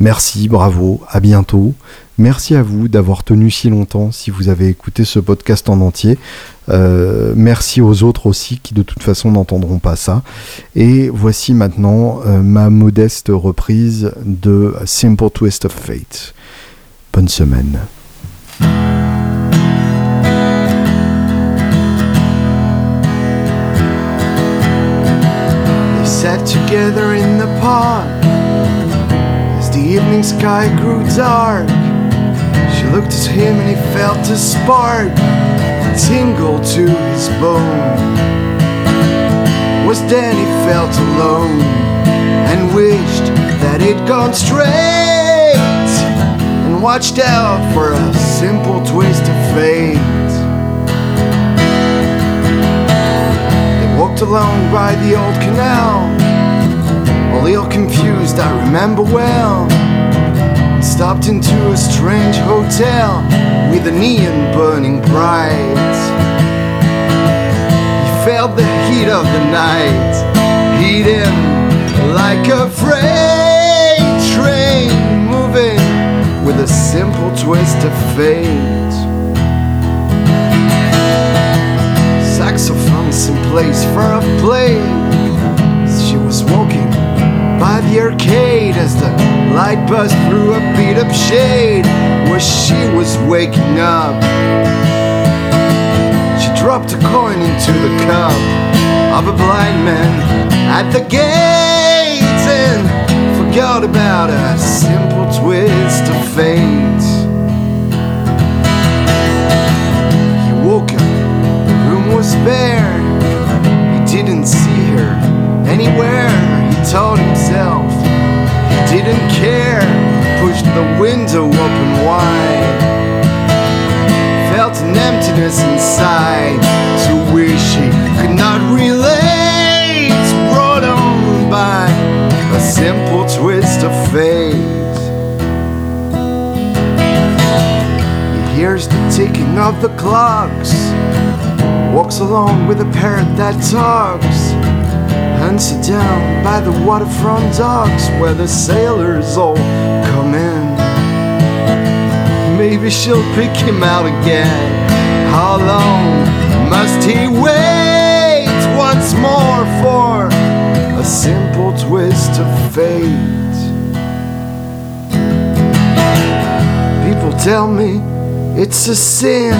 Merci, bravo, à bientôt. Merci à vous d'avoir tenu si longtemps si vous avez écouté ce podcast en entier. Euh, merci aux autres aussi qui de toute façon n'entendront pas ça. Et voici maintenant ma modeste reprise de Simple Twist of Fate. Bonne semaine. Evening sky grew dark. She looked at him and he felt a spark tingle to his bone. Was then he felt alone and wished that he'd gone straight. and watched out for a simple twist of fate. They walked along by the old canal, all ill confused, I remember well. Stopped into a strange hotel with a neon burning bright. He felt the heat of the night, heat him like a freight train moving with a simple twist of fate. Saxophones in place for a play. She was walking by the arcade as the light buzzed through a beat up shade where she was waking up. She dropped a coin into the cup of a blind man at the gate and forgot about a simple twist of fate. He woke up, the room was bare. He didn't see her anywhere, he told himself. He didn't care, pushed the window open wide. Felt an emptiness inside to which he could not relate. Brought on by a simple twist of fate. He hears the ticking of the clocks, walks along with a parrot that talks, sit down by the waterfront docks where the sailors all come in. Maybe she'll pick him out again. How long must he wait once more for a simple twist of fate? People tell me it's a sin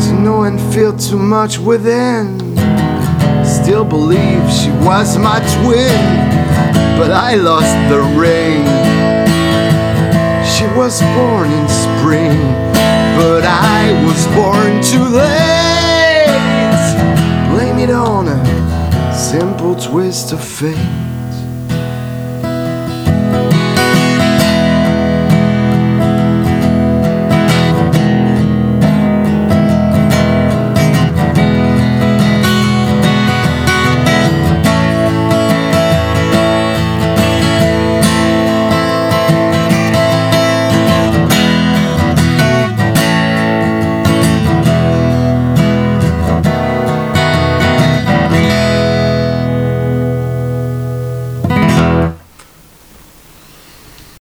to know and feel too much within. Still believe she was my twin, but I lost the ring. She was born in spring, but I was born too late. Blame it on a simple twist of fate.